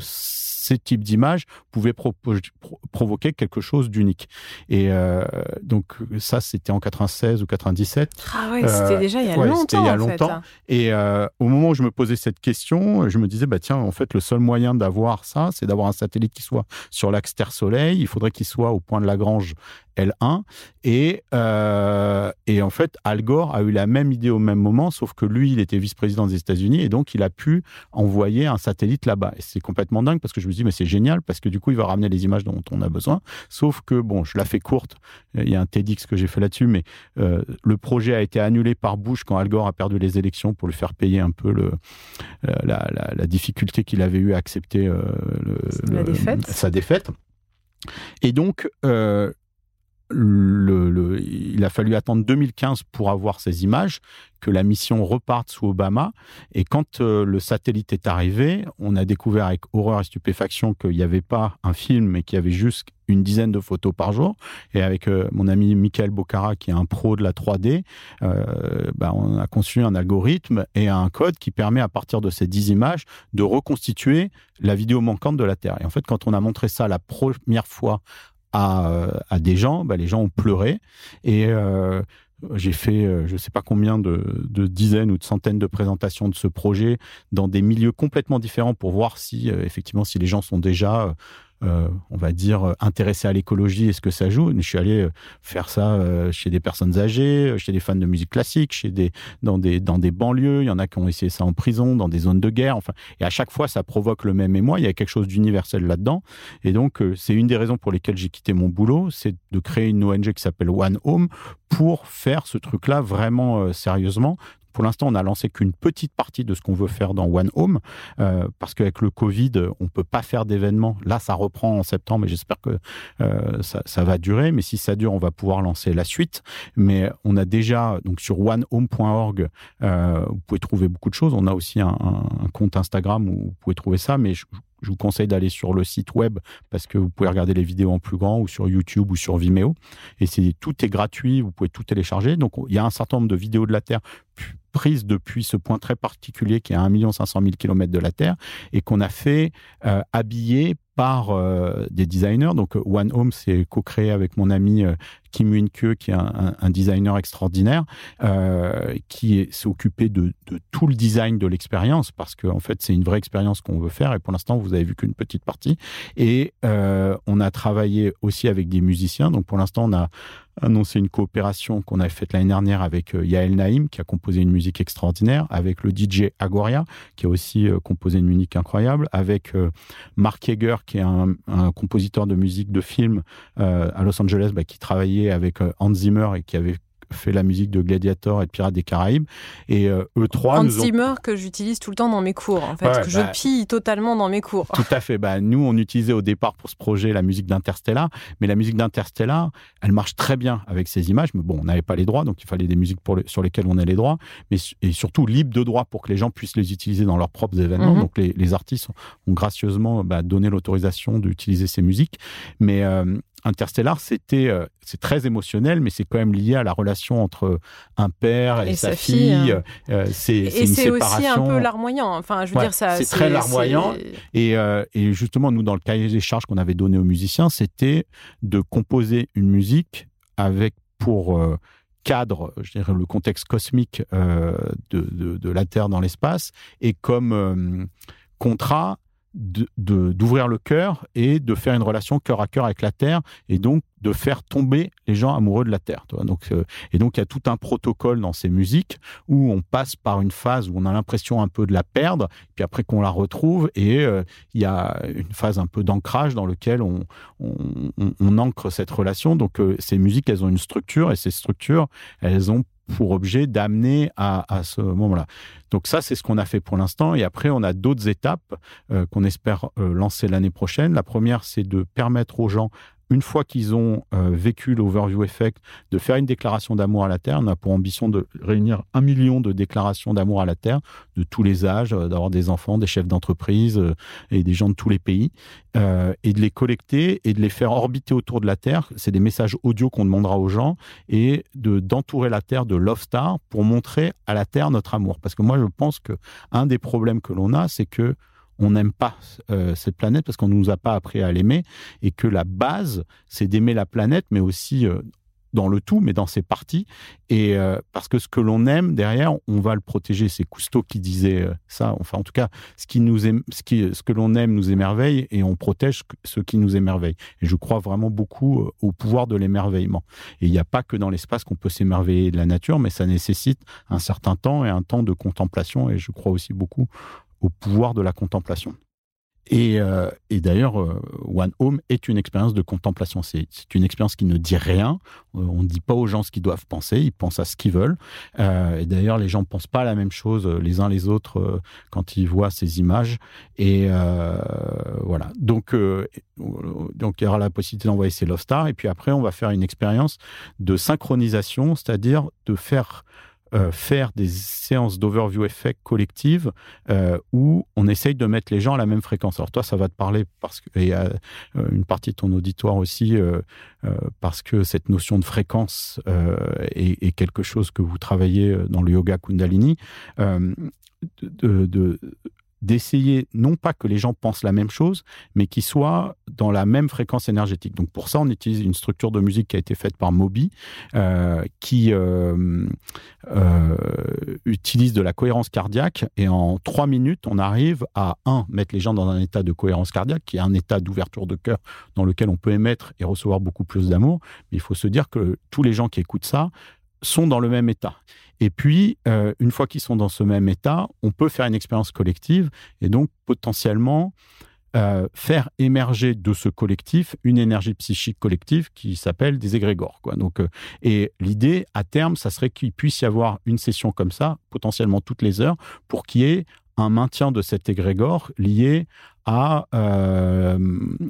ces types d'images pouvaient provoquer quelque chose d'unique. Et euh, donc ça, c'était en 96 ou 97. Ah ouais, c'était déjà il y a longtemps. Il y a longtemps. Et euh, au moment où je me posais cette question, je me disais, bah tiens, en fait, le seul moyen d'avoir ça, c'est d'avoir un satellite qui soit sur l'axe Terre-Soleil. Il faudrait qu'il soit au point de Lagrange L1. Et, euh, et en fait, Al Gore a eu la même idée au même moment, sauf que lui, il était vice-président des États-Unis et donc il a pu envoyer un satellite là-bas. Et c'est complètement dingue parce que je me dis, mais c'est génial parce que du coup, il va ramener les images dont on a besoin. Sauf que, bon, je la fais courte. Il y a un TEDx que j'ai fait là-dessus, mais euh, le projet a été annulé par Bush quand Al Gore a perdu les élections pour lui faire payer un peu le, euh, la, la, difficulté qu'il avait eu à accepter le, défaite. sa défaite. Et donc, euh, le, il a fallu attendre 2015 pour avoir ces images, que la mission reparte sous Obama. Et quand euh, le satellite est arrivé, on a découvert avec horreur et stupéfaction qu'il n'y avait pas un film, mais qu'il y avait juste une dizaine de photos par jour. Et avec euh, mon ami Michael Bocara, qui est un pro de la 3D, euh, bah, on a conçu un algorithme et un code qui permet à partir de ces 10 images de reconstituer la vidéo manquante de la Terre. Et en fait, quand on a montré ça la première fois à, à des gens, bah, les gens ont pleuré. Et euh, j'ai fait euh, je ne sais pas combien de, de, dizaines ou de centaines de présentations de ce projet dans des milieux complètement différents pour voir si euh, effectivement si les gens sont déjà euh, on va dire, euh, intéressé à l'écologie et ce que ça joue. Je suis allé euh, faire ça chez des personnes âgées, chez des fans de musique classique, chez des, dans, des, dans des banlieues. Il y en a qui ont essayé ça en prison, dans des zones de guerre. Enfin, et à chaque fois, ça provoque le même émoi. Il y a quelque chose d'universel là-dedans. Et donc, c'est une des raisons pour lesquelles j'ai quitté mon boulot, c'est de créer une ONG qui s'appelle One Home pour faire ce truc-là vraiment sérieusement. Pour l'instant, on n'a lancé qu'une petite partie de ce qu'on veut faire dans One Home, euh, parce qu'avec le Covid, on peut pas faire d'événements. Là, ça reprend en septembre, et j'espère que euh, ça, va durer. Mais si ça dure, on va pouvoir lancer la suite. Mais on a déjà, donc sur onehome.org, euh, vous pouvez trouver beaucoup de choses. On a aussi un, un, compte Instagram où vous pouvez trouver ça, mais je, je vous conseille d'aller sur le site web parce que vous pouvez regarder les vidéos en plus grand ou sur YouTube ou sur Vimeo. Et c'est tout est gratuit, vous pouvez tout télécharger. Donc il y a un certain nombre de vidéos de la Terre prise depuis ce point très particulier qui est à 1 500 000 km de la Terre et qu'on a fait euh, habiller par euh, des designers. Donc One Home, c'est co-créé avec mon ami euh, Kim Win Kyo, qui est un, designer extraordinaire, qui s'est occupé de, tout le design de l'expérience, parce qu'en en fait, c'est une vraie expérience qu'on veut faire, et pour l'instant, vous avez vu qu'une petite partie. Et on a travaillé aussi avec des musiciens. Donc pour l'instant, on a annoncé une coopération qu'on a faite l'année dernière avec euh, Yael Naïm, qui a composé une musique extraordinaire, avec le DJ Agoria, qui a aussi euh, composé une musique incroyable, avec euh, Mark Yeager, qui est un, compositeur de musique de film à Los Angeles, bah, qui travaillait avec Hans Zimmer et qui avait fait la musique de Gladiator et de Pirates des Caraïbes. Et euh, E3. Hans Zimmer que j'utilise tout le temps dans mes cours, en fait, que je bah pille totalement dans mes cours. Tout à fait. Bah, nous, on utilisait au départ pour ce projet la musique d'Interstellar, mais la musique d'Interstellar, elle marche très bien avec ces images. Mais bon, on n'avait pas les droits, donc il fallait des musiques pour sur lesquelles on a les droits, mais et surtout libre de droits pour que les gens puissent les utiliser dans leurs propres événements. Mhm. Donc les, les, artistes ont, gracieusement bah, donné l'autorisation d'utiliser ces musiques. Mais euh, Interstellar, c'était euh, c'est très émotionnel, mais c'est quand même lié à la relation entre un père et, sa, fille. Hein. Euh, c'est et c'est aussi un peu larmoyant. Enfin, je veux dire ça. C'est très larmoyant. Et, euh, et, justement, nous, dans le cahier des charges qu'on avait donné aux musiciens, c'était de composer une musique avec pour cadre, je dirais, le contexte cosmique de, de, de, la Terre dans l'espace et comme contrat d'ouvrir le cœur et de faire une relation cœur à cœur avec la Terre et donc de faire tomber les gens amoureux de la Terre. Donc, euh, et donc il y a tout un protocole dans ces musiques où on passe par une phase où on a l'impression un peu de la perdre, puis après qu'on la retrouve et euh, il y a une phase un peu d'ancrage dans lequel on, on, ancre cette relation. Donc euh, ces musiques, elles ont une structure et ces structures, elles ont pour objet d'amener à, ce moment-là. Donc ça, c'est ce qu'on a fait pour l'instant. Et après, on a d'autres étapes euh, qu'on espère euh, lancer l'année prochaine. La première, c'est de permettre aux gens une fois qu'ils ont euh, vécu l'overview effect, de faire une déclaration d'amour à la Terre. On a pour ambition de réunir un million de déclarations d'amour à la Terre, de tous les âges, euh, d'avoir des enfants, des chefs d'entreprise euh, et des gens de tous les pays, et de les collecter et de les faire orbiter autour de la Terre. C'est des messages audio qu'on demandera aux gens et de d'entourer la Terre de Love Star pour montrer à la Terre notre amour. Parce que moi, je pense que un des problèmes que l'on a, c'est que on n'aime pas euh, cette planète parce qu'on ne nous a pas appris à l'aimer et que la base, c'est d'aimer la planète, mais aussi euh, dans le tout, mais dans ses parties. Et euh, parce que ce que l'on aime derrière, on va le protéger. C'est Cousteau qui disait ça. Enfin, en tout cas, ce qui nous ce, qui, ce que l'on aime nous émerveille et on protège ce qui nous émerveille. Et je crois vraiment beaucoup au pouvoir de l'émerveillement. Et il n'y a pas que dans l'espace qu'on peut s'émerveiller de la nature, mais ça nécessite un certain temps et un temps de contemplation. Et je crois aussi beaucoup au pouvoir de la contemplation. Et, euh, d'ailleurs, euh, One Home est une expérience de contemplation. C'est une expérience qui ne dit rien. Euh, on ne dit pas aux gens ce qu'ils doivent penser. Ils pensent à ce qu'ils veulent. et d'ailleurs, les gens ne pensent pas la même chose les uns les autres quand ils voient ces images. Et voilà. Donc, donc, il y aura la possibilité d'envoyer ces Love Stars. Et puis après, on va faire une expérience de synchronisation, c'est-à-dire de faire euh, faire des séances d'overview effect collective euh, où on essaye de mettre les gens à la même fréquence. Alors toi, ça va te parler parce que y a euh, une partie de ton auditoire aussi parce que cette notion de fréquence est, quelque chose que vous travaillez dans le yoga Kundalini. D'essayer non pas que les gens pensent la même chose, mais qu'ils soient dans la même fréquence énergétique. Donc pour ça, on utilise une structure de musique qui a été faite par Moby, euh, qui euh, euh, utilise de la cohérence cardiaque, et en trois minutes, on arrive à, un, mettre les gens dans un état de cohérence cardiaque, qui est un état d'ouverture de cœur dans lequel on peut émettre et recevoir beaucoup plus d'amour. Mais il faut se dire que tous les gens qui écoutent ça sont dans le même état. Et puis, euh, une fois qu'ils sont dans ce même état, on peut faire une expérience collective et donc potentiellement euh, faire émerger de ce collectif une énergie psychique collective qui s'appelle des égrégores. Quoi. Donc, euh, et l'idée, à terme, ça serait qu'il puisse y avoir une session comme ça, potentiellement toutes les heures, pour qu'il y ait un maintien de cet égrégore lié à, euh,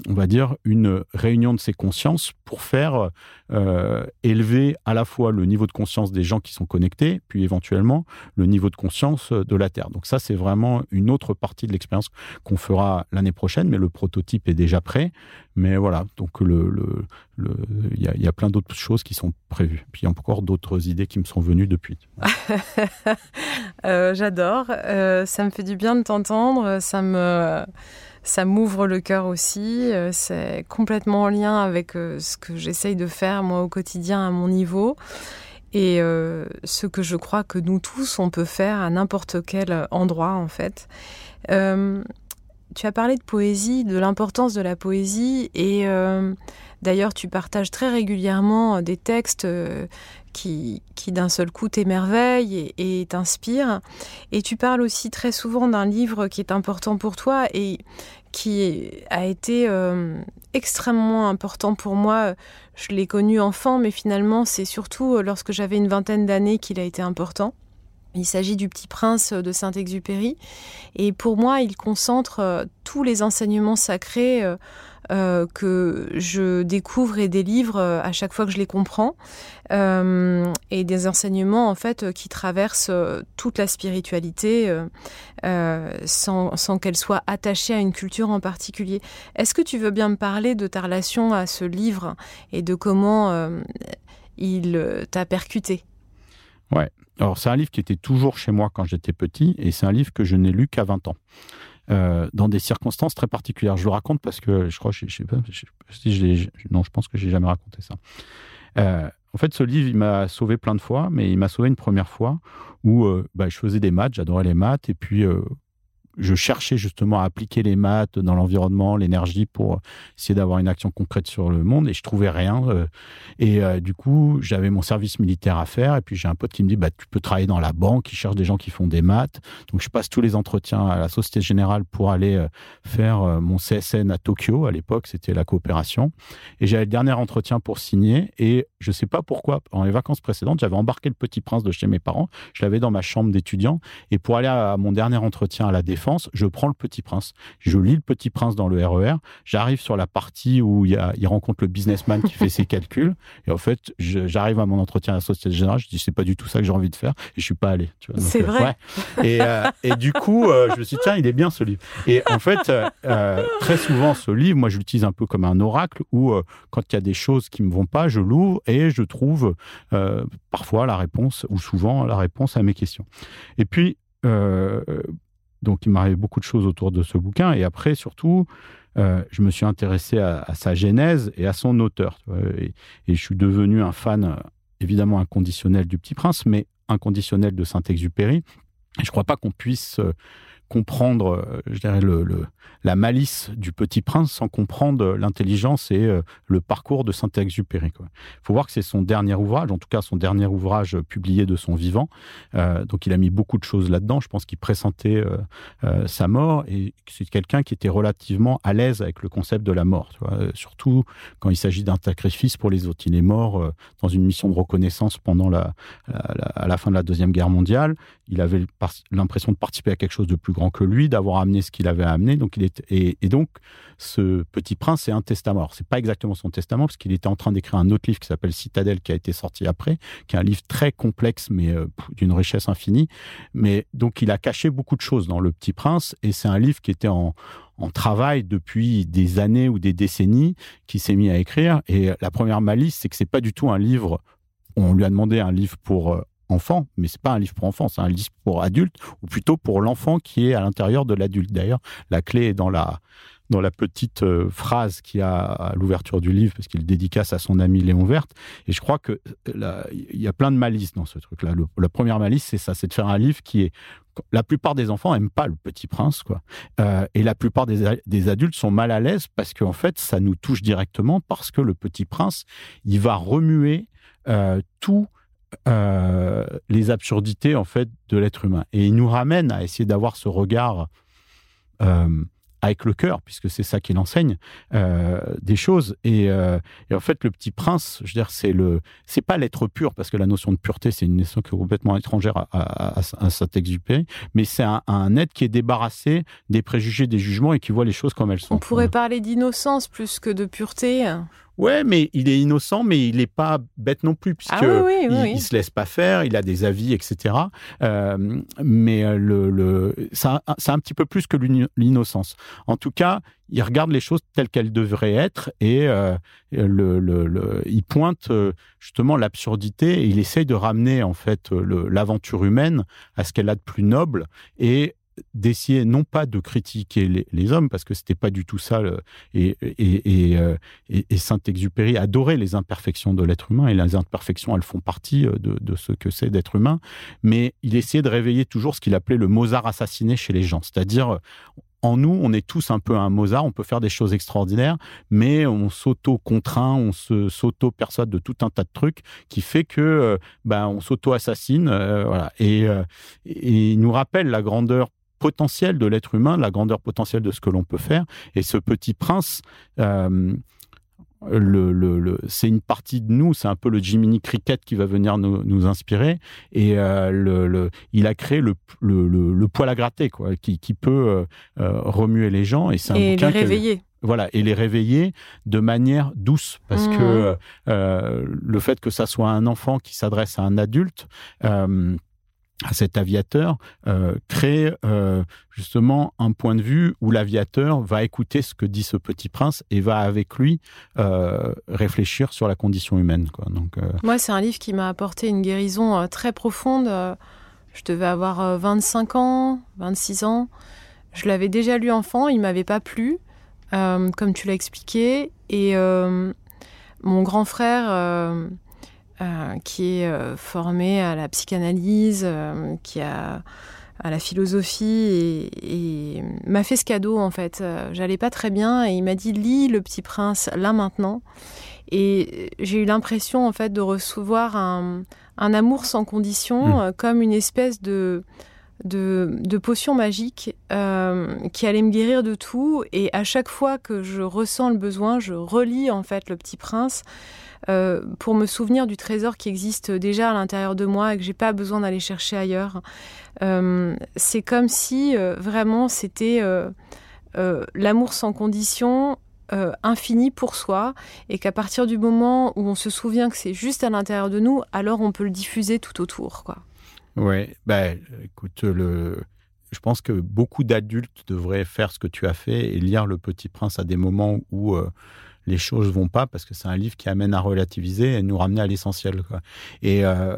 on va dire, une réunion de ces consciences pour faire euh, élever à la fois le niveau de conscience des gens qui sont connectés, puis éventuellement le niveau de conscience de la Terre. Donc ça, c'est vraiment une autre partie de l'expérience qu'on fera l'année prochaine, mais le prototype est déjà prêt. Mais voilà, donc il y, a, plein d'autres choses qui sont prévues. Puis il y a encore d'autres idées qui me sont venues depuis. [laughs] Euh, j'adore. ça me fait du bien de t'entendre. Ça me ça m'ouvre le cœur aussi. Euh, c'est complètement en lien avec euh, ce que j'essaye de faire moi au quotidien à mon niveau et euh, ce que je crois que nous tous on peut faire à n'importe quel endroit en fait. tu as parlé de poésie, de l'importance de la poésie et d'ailleurs tu partages très régulièrement des textes qui, qui d'un seul coup t'émerveille et, t'inspire. Et tu parles aussi très souvent d'un livre qui est important pour toi et qui a été euh, extrêmement important pour moi. Je l'ai connu enfant, mais finalement c'est surtout euh, lorsque j'avais une vingtaine d'années qu'il a été important. Il s'agit du Petit Prince de Saint-Exupéry. Et pour moi, il concentre euh, tous les enseignements sacrés euh, que je découvre et délivre euh, à chaque fois que je les comprends, euh, et des enseignements en fait qui traversent toute la spiritualité sans, sans qu'elle soit attachée à une culture en particulier. Est-ce que tu veux bien me parler de ta relation à ce livre et de comment il t'a percuté? Ouais. Alors c'est un livre qui était toujours chez moi quand j'étais petit et c'est un livre que je n'ai lu qu'à 20 ans. Euh, dans des circonstances très particulières. Je le raconte parce que je crois, je, je sais pas, si je non, je pense que j'ai jamais raconté ça. Euh, en fait, ce livre, il m'a sauvé plein de fois, mais il m'a sauvé une première fois où euh, bah, je faisais des maths, j'adorais les maths, et puis je cherchais justement à appliquer les maths dans l'environnement, l'énergie pour essayer d'avoir une action concrète sur le monde et je trouvais rien. Euh, et euh, du coup, j'avais mon service militaire à faire et puis j'ai un pote qui me dit bah tu peux travailler dans la banque, il cherche des gens qui font des maths. Donc je passe tous les entretiens à la Société Générale pour aller euh, faire mon CSN à Tokyo à l'époque, c'était la coopération et j'avais le dernier entretien pour signer et je sais pas pourquoi en les vacances précédentes, j'avais embarqué le petit prince de chez mes parents, je l'avais dans ma chambre d'étudiant et pour aller à mon dernier entretien à la défense je prends le Petit Prince. Je lis le Petit Prince dans le RER. J'arrive sur la partie où il, il rencontre le businessman qui fait ses [laughs] calculs. Et en fait, j'arrive à mon entretien à la Société Générale. Je dis, c'est pas du tout ça que j'ai envie de faire. Et je suis pas allé. C'est euh, vrai. Et, euh, et, du coup, euh, je me suis dit, tiens, il est bien ce livre. Et en fait, très souvent, ce livre, moi, je l'utilise un peu comme un oracle où, quand il y a des choses qui me vont pas, je l'ouvre et je trouve parfois la réponse ou souvent la réponse à mes questions. Et puis, donc, il m'arrive beaucoup de choses autour de ce bouquin. Et après, surtout, euh, je me suis intéressé à, sa genèse et à son auteur. Et, et, je suis devenu un fan, évidemment, inconditionnel du Petit Prince, mais inconditionnel de Saint-Exupéry. Et je ne crois pas qu'on puisse euh, comprendre, euh, je dirais, le, la malice du petit prince sans comprendre l'intelligence et euh, le parcours de Saint-Exupéry. Il faut voir que c'est son dernier ouvrage, en tout cas son dernier ouvrage publié de son vivant. Euh, donc il a mis beaucoup de choses là-dedans. Je pense qu'il pressentait sa mort et c'est quelqu'un qui était relativement à l'aise avec le concept de la mort. surtout quand il s'agit d'un sacrifice pour les autres. Il est mort dans une mission de reconnaissance pendant la, à la fin de la Deuxième Guerre mondiale. Il avait l'impression de participer à quelque chose de plus grand que lui, d'avoir amené ce qu'il avait amené. Donc il est, et, donc, ce petit prince, c'est un testament. Alors, c'est pas exactement son testament, parce qu'il était en train d'écrire un autre livre qui s'appelle Citadelle, qui a été sorti après, qui est un livre très complexe, mais euh, d'une richesse infinie. Mais donc, il a caché beaucoup de choses dans Le Petit Prince, et c'est un livre qui était en, en travail depuis des années ou des décennies, qui s'est mis à écrire. Et la première malice, c'est que c'est pas du tout un livre on lui a demandé un livre pour euh, enfant, mais c'est pas un livre pour enfants, c'est un livre pour adultes, ou plutôt pour l'enfant qui est à l'intérieur de l'adulte. D'ailleurs, la clé est dans la, dans la petite euh, phrase qui a à l'ouverture du livre, parce qu'il dédicace à son ami Léon Verte. Et je crois que euh, il y a plein de malices dans ce truc-là. La première malice, c'est ça, c'est de faire un livre qui est la plupart des enfants aiment pas le Petit Prince, quoi. Euh, et la plupart des, des, adultes sont mal à l'aise parce qu'en fait, ça nous touche directement parce que le Petit Prince, il va remuer tout euh, les absurdités en fait de l'être humain. Et il nous ramène à essayer d'avoir ce regard euh, avec le cœur, puisque c'est ça qu'il enseigne, euh, des choses. Et, et, en fait, le petit prince, je veux dire, c'est le, c'est pas l'être pur, parce que la notion de pureté, c'est une notion qui est complètement étrangère à, à, à, à Saint-Exupéry, mais c'est un, un, être qui est débarrassé des préjugés, des jugements et qui voit les choses comme elles sont. On pourrait parler d'innocence plus que de pureté. Ouais, mais il est innocent, mais il n'est pas bête non plus, puisque ah oui, oui, oui, il, il, se laisse pas faire, il a des avis, etc. Euh, mais le, le, ça, c'est un petit peu plus que l'innocence. En tout cas, il regarde les choses telles qu'elles devraient être et euh, le, le, le, il pointe euh, justement l'absurdité et il essaye de ramener en fait l'aventure humaine à ce qu'elle a de plus noble et d'essayer non pas de critiquer les, hommes parce que c'était pas du tout ça le, et, Saint-Exupéry adorait les imperfections de l'être humain et les imperfections elles font partie de, de ce que c'est d'être humain mais il essayait de réveiller toujours ce qu'il appelait le Mozart assassiné chez les gens c'est-à-dire en nous, on est tous un peu un Mozart, on peut faire des choses extraordinaires, mais on s'auto-contraint, on se s'auto-persuade de tout un tas de trucs qui fait que euh, ben, on s'auto-assassine. Euh, voilà. et, euh, et il nous rappelle la grandeur potentiel de l'être humain, la grandeur potentielle de ce que l'on peut faire. Et ce petit prince, euh, le, le, le, c'est une partie de nous, c'est un peu le Jiminy Cricket qui va venir nous, nous inspirer. Et euh, il a créé le, poil à gratter, quoi, qui, qui peut euh, remuer les gens. Et c'est un et bouquin les réveiller. Que, voilà, et les réveiller de manière douce, parce mmh. que le fait que ça soit un enfant qui s'adresse à un adulte, à cet aviateur, euh, crée euh, justement un point de vue où l'aviateur va écouter ce que dit ce petit prince et va avec lui euh, réfléchir sur la condition humaine. Moi, c'est un livre qui m'a apporté une guérison très profonde. Je devais avoir 25 ans, 26 ans. Je l'avais déjà lu enfant, il m'avait pas plu, comme tu l'as expliqué. Et mon grand frère euh, qui est euh, formé à la psychanalyse, euh, qui a à la philosophie et, et m'a fait ce cadeau en fait. J'allais pas très bien et il m'a dit lis Le Petit Prince là maintenant. Et j'ai eu l'impression en fait de recevoir un, un amour sans condition, mmh. comme une espèce de de, de potion magique euh, qui allait me guérir de tout. Et à chaque fois que je ressens le besoin, je relis en fait Le Petit Prince euh, pour me souvenir du trésor qui existe déjà à l'intérieur de moi et que j'ai pas besoin d'aller chercher ailleurs. Euh, c'est comme si euh, vraiment c'était l'amour sans condition. infini pour soi et qu'à partir du moment où on se souvient que c'est juste à l'intérieur de nous, alors on peut le diffuser tout autour. Quoi. Ouais, bah, écoute, le... je pense que beaucoup d'adultes devraient faire ce que tu as fait et lire Le Petit Prince à des moments où les choses vont pas, parce que c'est un livre qui amène à relativiser et nous ramener à l'essentiel. Et euh,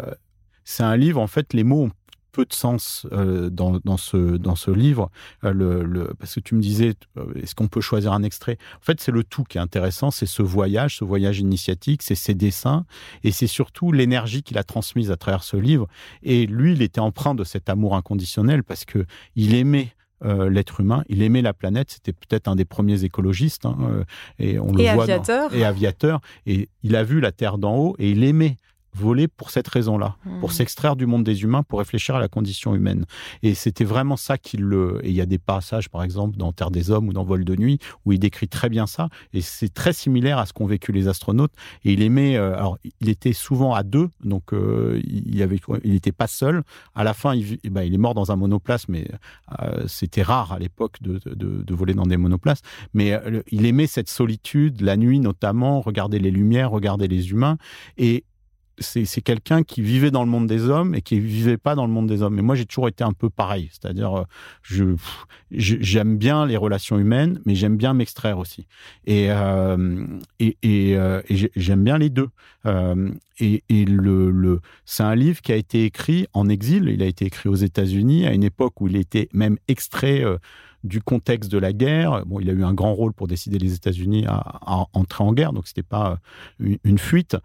c'est un livre, en fait, les mots ont peu de sens euh, dans, dans, ce, dans ce livre, euh, parce que tu me disais, est-ce qu'on peut choisir un extrait? En fait, c'est le tout qui est intéressant, c'est ce voyage, ce voyage initiatique, c'est ses dessins, et c'est surtout l'énergie qu'il a transmise à travers ce livre. Et lui, il était empreint de cet amour inconditionnel, parce que il aimait euh, l'être humain. Il aimait la planète. C'était peut-être un des premiers écologistes. Hein, euh, et on et le voit aviateur. Dans, et aviateur. Et il a vu la Terre d'en haut et il aimait voler pour cette raison-là, mmh. pour s'extraire du monde des humains, pour réfléchir à la condition humaine. Et c'était vraiment ça qu'il le. Et il y a des passages, par exemple, dans Terre des Hommes ou dans Vol de nuit, où il décrit très bien ça. Et c'est très similaire à ce qu'ont vécu les astronautes. Et il aimait. Euh, alors, il était souvent à deux, donc euh, il avait, il n'était pas seul. À la fin, il, ben, il est mort dans un monoplace, mais euh, c'était rare à l'époque de, de, de, voler dans des monoplaces. Mais euh, il aimait cette solitude, la nuit notamment, regarder les lumières, regarder les humains. Et c'est quelqu'un qui vivait dans le monde des hommes et qui vivait pas dans le monde des hommes. Mais moi, j'ai toujours été un peu pareil. C'est-à-dire, euh, je j'aime bien les relations humaines, mais j'aime bien m'extraire aussi. Et, euh, et, et, euh, et j'aime bien les deux. Et et le, le c'est un livre qui a été écrit en exil. Il a été écrit aux États-Unis à une époque où il était même extrait. Du contexte de la guerre. Bon, il a eu un grand rôle pour décider les États-Unis à, entrer en guerre, donc c'était pas une, fuite.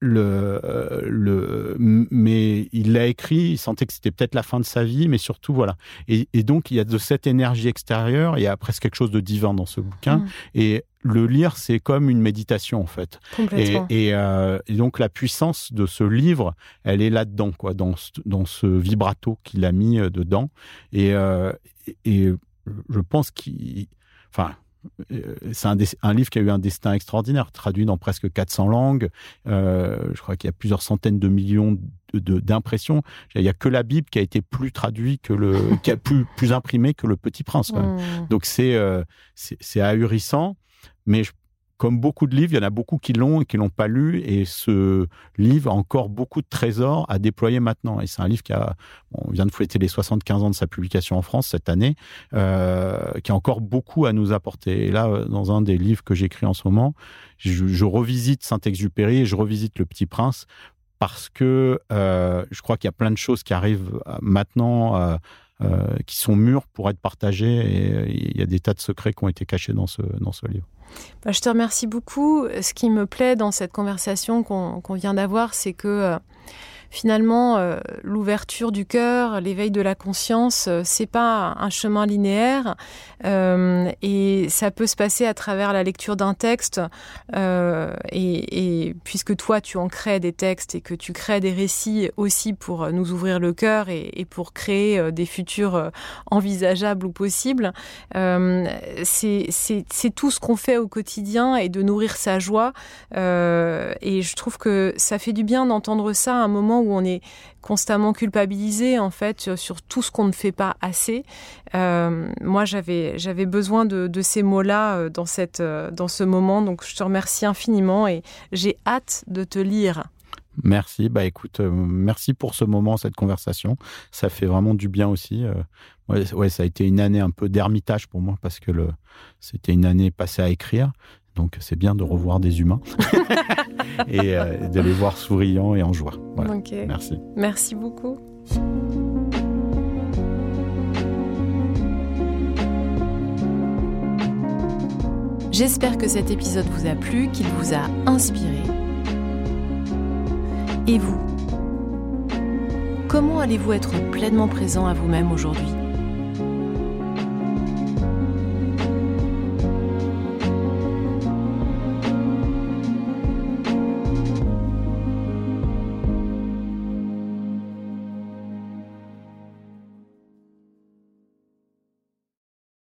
Le, le, mais il l'a écrit, il sentait que c'était peut-être la fin de sa vie, mais surtout voilà. Et, et, donc il y a de cette énergie extérieure, il y a presque quelque chose de divin dans ce bouquin. Mmh. Et le lire, c'est comme une méditation en fait. Et, et, euh, et, donc la puissance de ce livre, elle est là-dedans, quoi, dans, dans ce vibrato qu'il a mis dedans. Et, euh, et je pense qu'il, enfin, euh, c'est un, livre qui a eu un destin extraordinaire, traduit dans presque 400 langues. Euh, je crois qu'il y a plusieurs centaines de millions d'impressions. Il n'y a que la Bible qui a été plus traduite que le, [laughs] qui a plus, plus imprimé que le Petit Prince. Mmh. Donc c'est euh, c'est ahurissant, mais je comme beaucoup de livres, il y en a beaucoup qui l'ont et qui l'ont pas lu. Et ce livre a encore beaucoup de trésors à déployer maintenant. Et c'est un livre qui a, on vient de fouetter les 75 ans de sa publication en France cette année, euh, qui a encore beaucoup à nous apporter. Et là, dans un des livres que j'écris en ce moment, je, revisite Saint-Exupéry et je revisite Le Petit Prince parce que euh, je crois qu'il y a plein de choses qui arrivent maintenant. Euh, euh, qui sont mûrs pour être partagés et il y a des tas de secrets qui ont été cachés dans ce, dans ce livre. Bah, je te remercie beaucoup. Ce qui me plaît dans cette conversation qu'on vient d'avoir, c'est que euh, finalement, euh, l'ouverture du cœur, l'éveil de la conscience, euh, c'est pas un chemin linéaire euh, et ça peut se passer à travers la lecture d'un texte. Et, puisque toi, tu en crées des textes et que tu crées des récits aussi pour nous ouvrir le cœur et, pour créer des futurs envisageables ou possibles, c'est tout ce qu'on fait au quotidien et de nourrir sa joie. et je trouve que ça fait du bien d'entendre ça à un moment où on est constamment culpabilisé en fait sur tout ce qu'on ne fait pas assez. Euh, moi, j'avais j'avais besoin de, ces mots-là euh, dans cette euh, dans ce moment, donc je te remercie infiniment et j'ai hâte de te lire. Merci. Bah écoute, merci pour ce moment, cette conversation. Ça fait vraiment du bien aussi. ouais, ça a été une année un peu d'ermitage pour moi parce que c'était une année passée à écrire. Donc c'est bien de revoir des humains [laughs] [laughs] et euh, de les voir souriants et en joie. Merci. Merci beaucoup. J'espère que cet épisode vous a plu, qu'il vous a inspiré. Et vous Comment allez-vous être pleinement présent à vous-même aujourd'hui?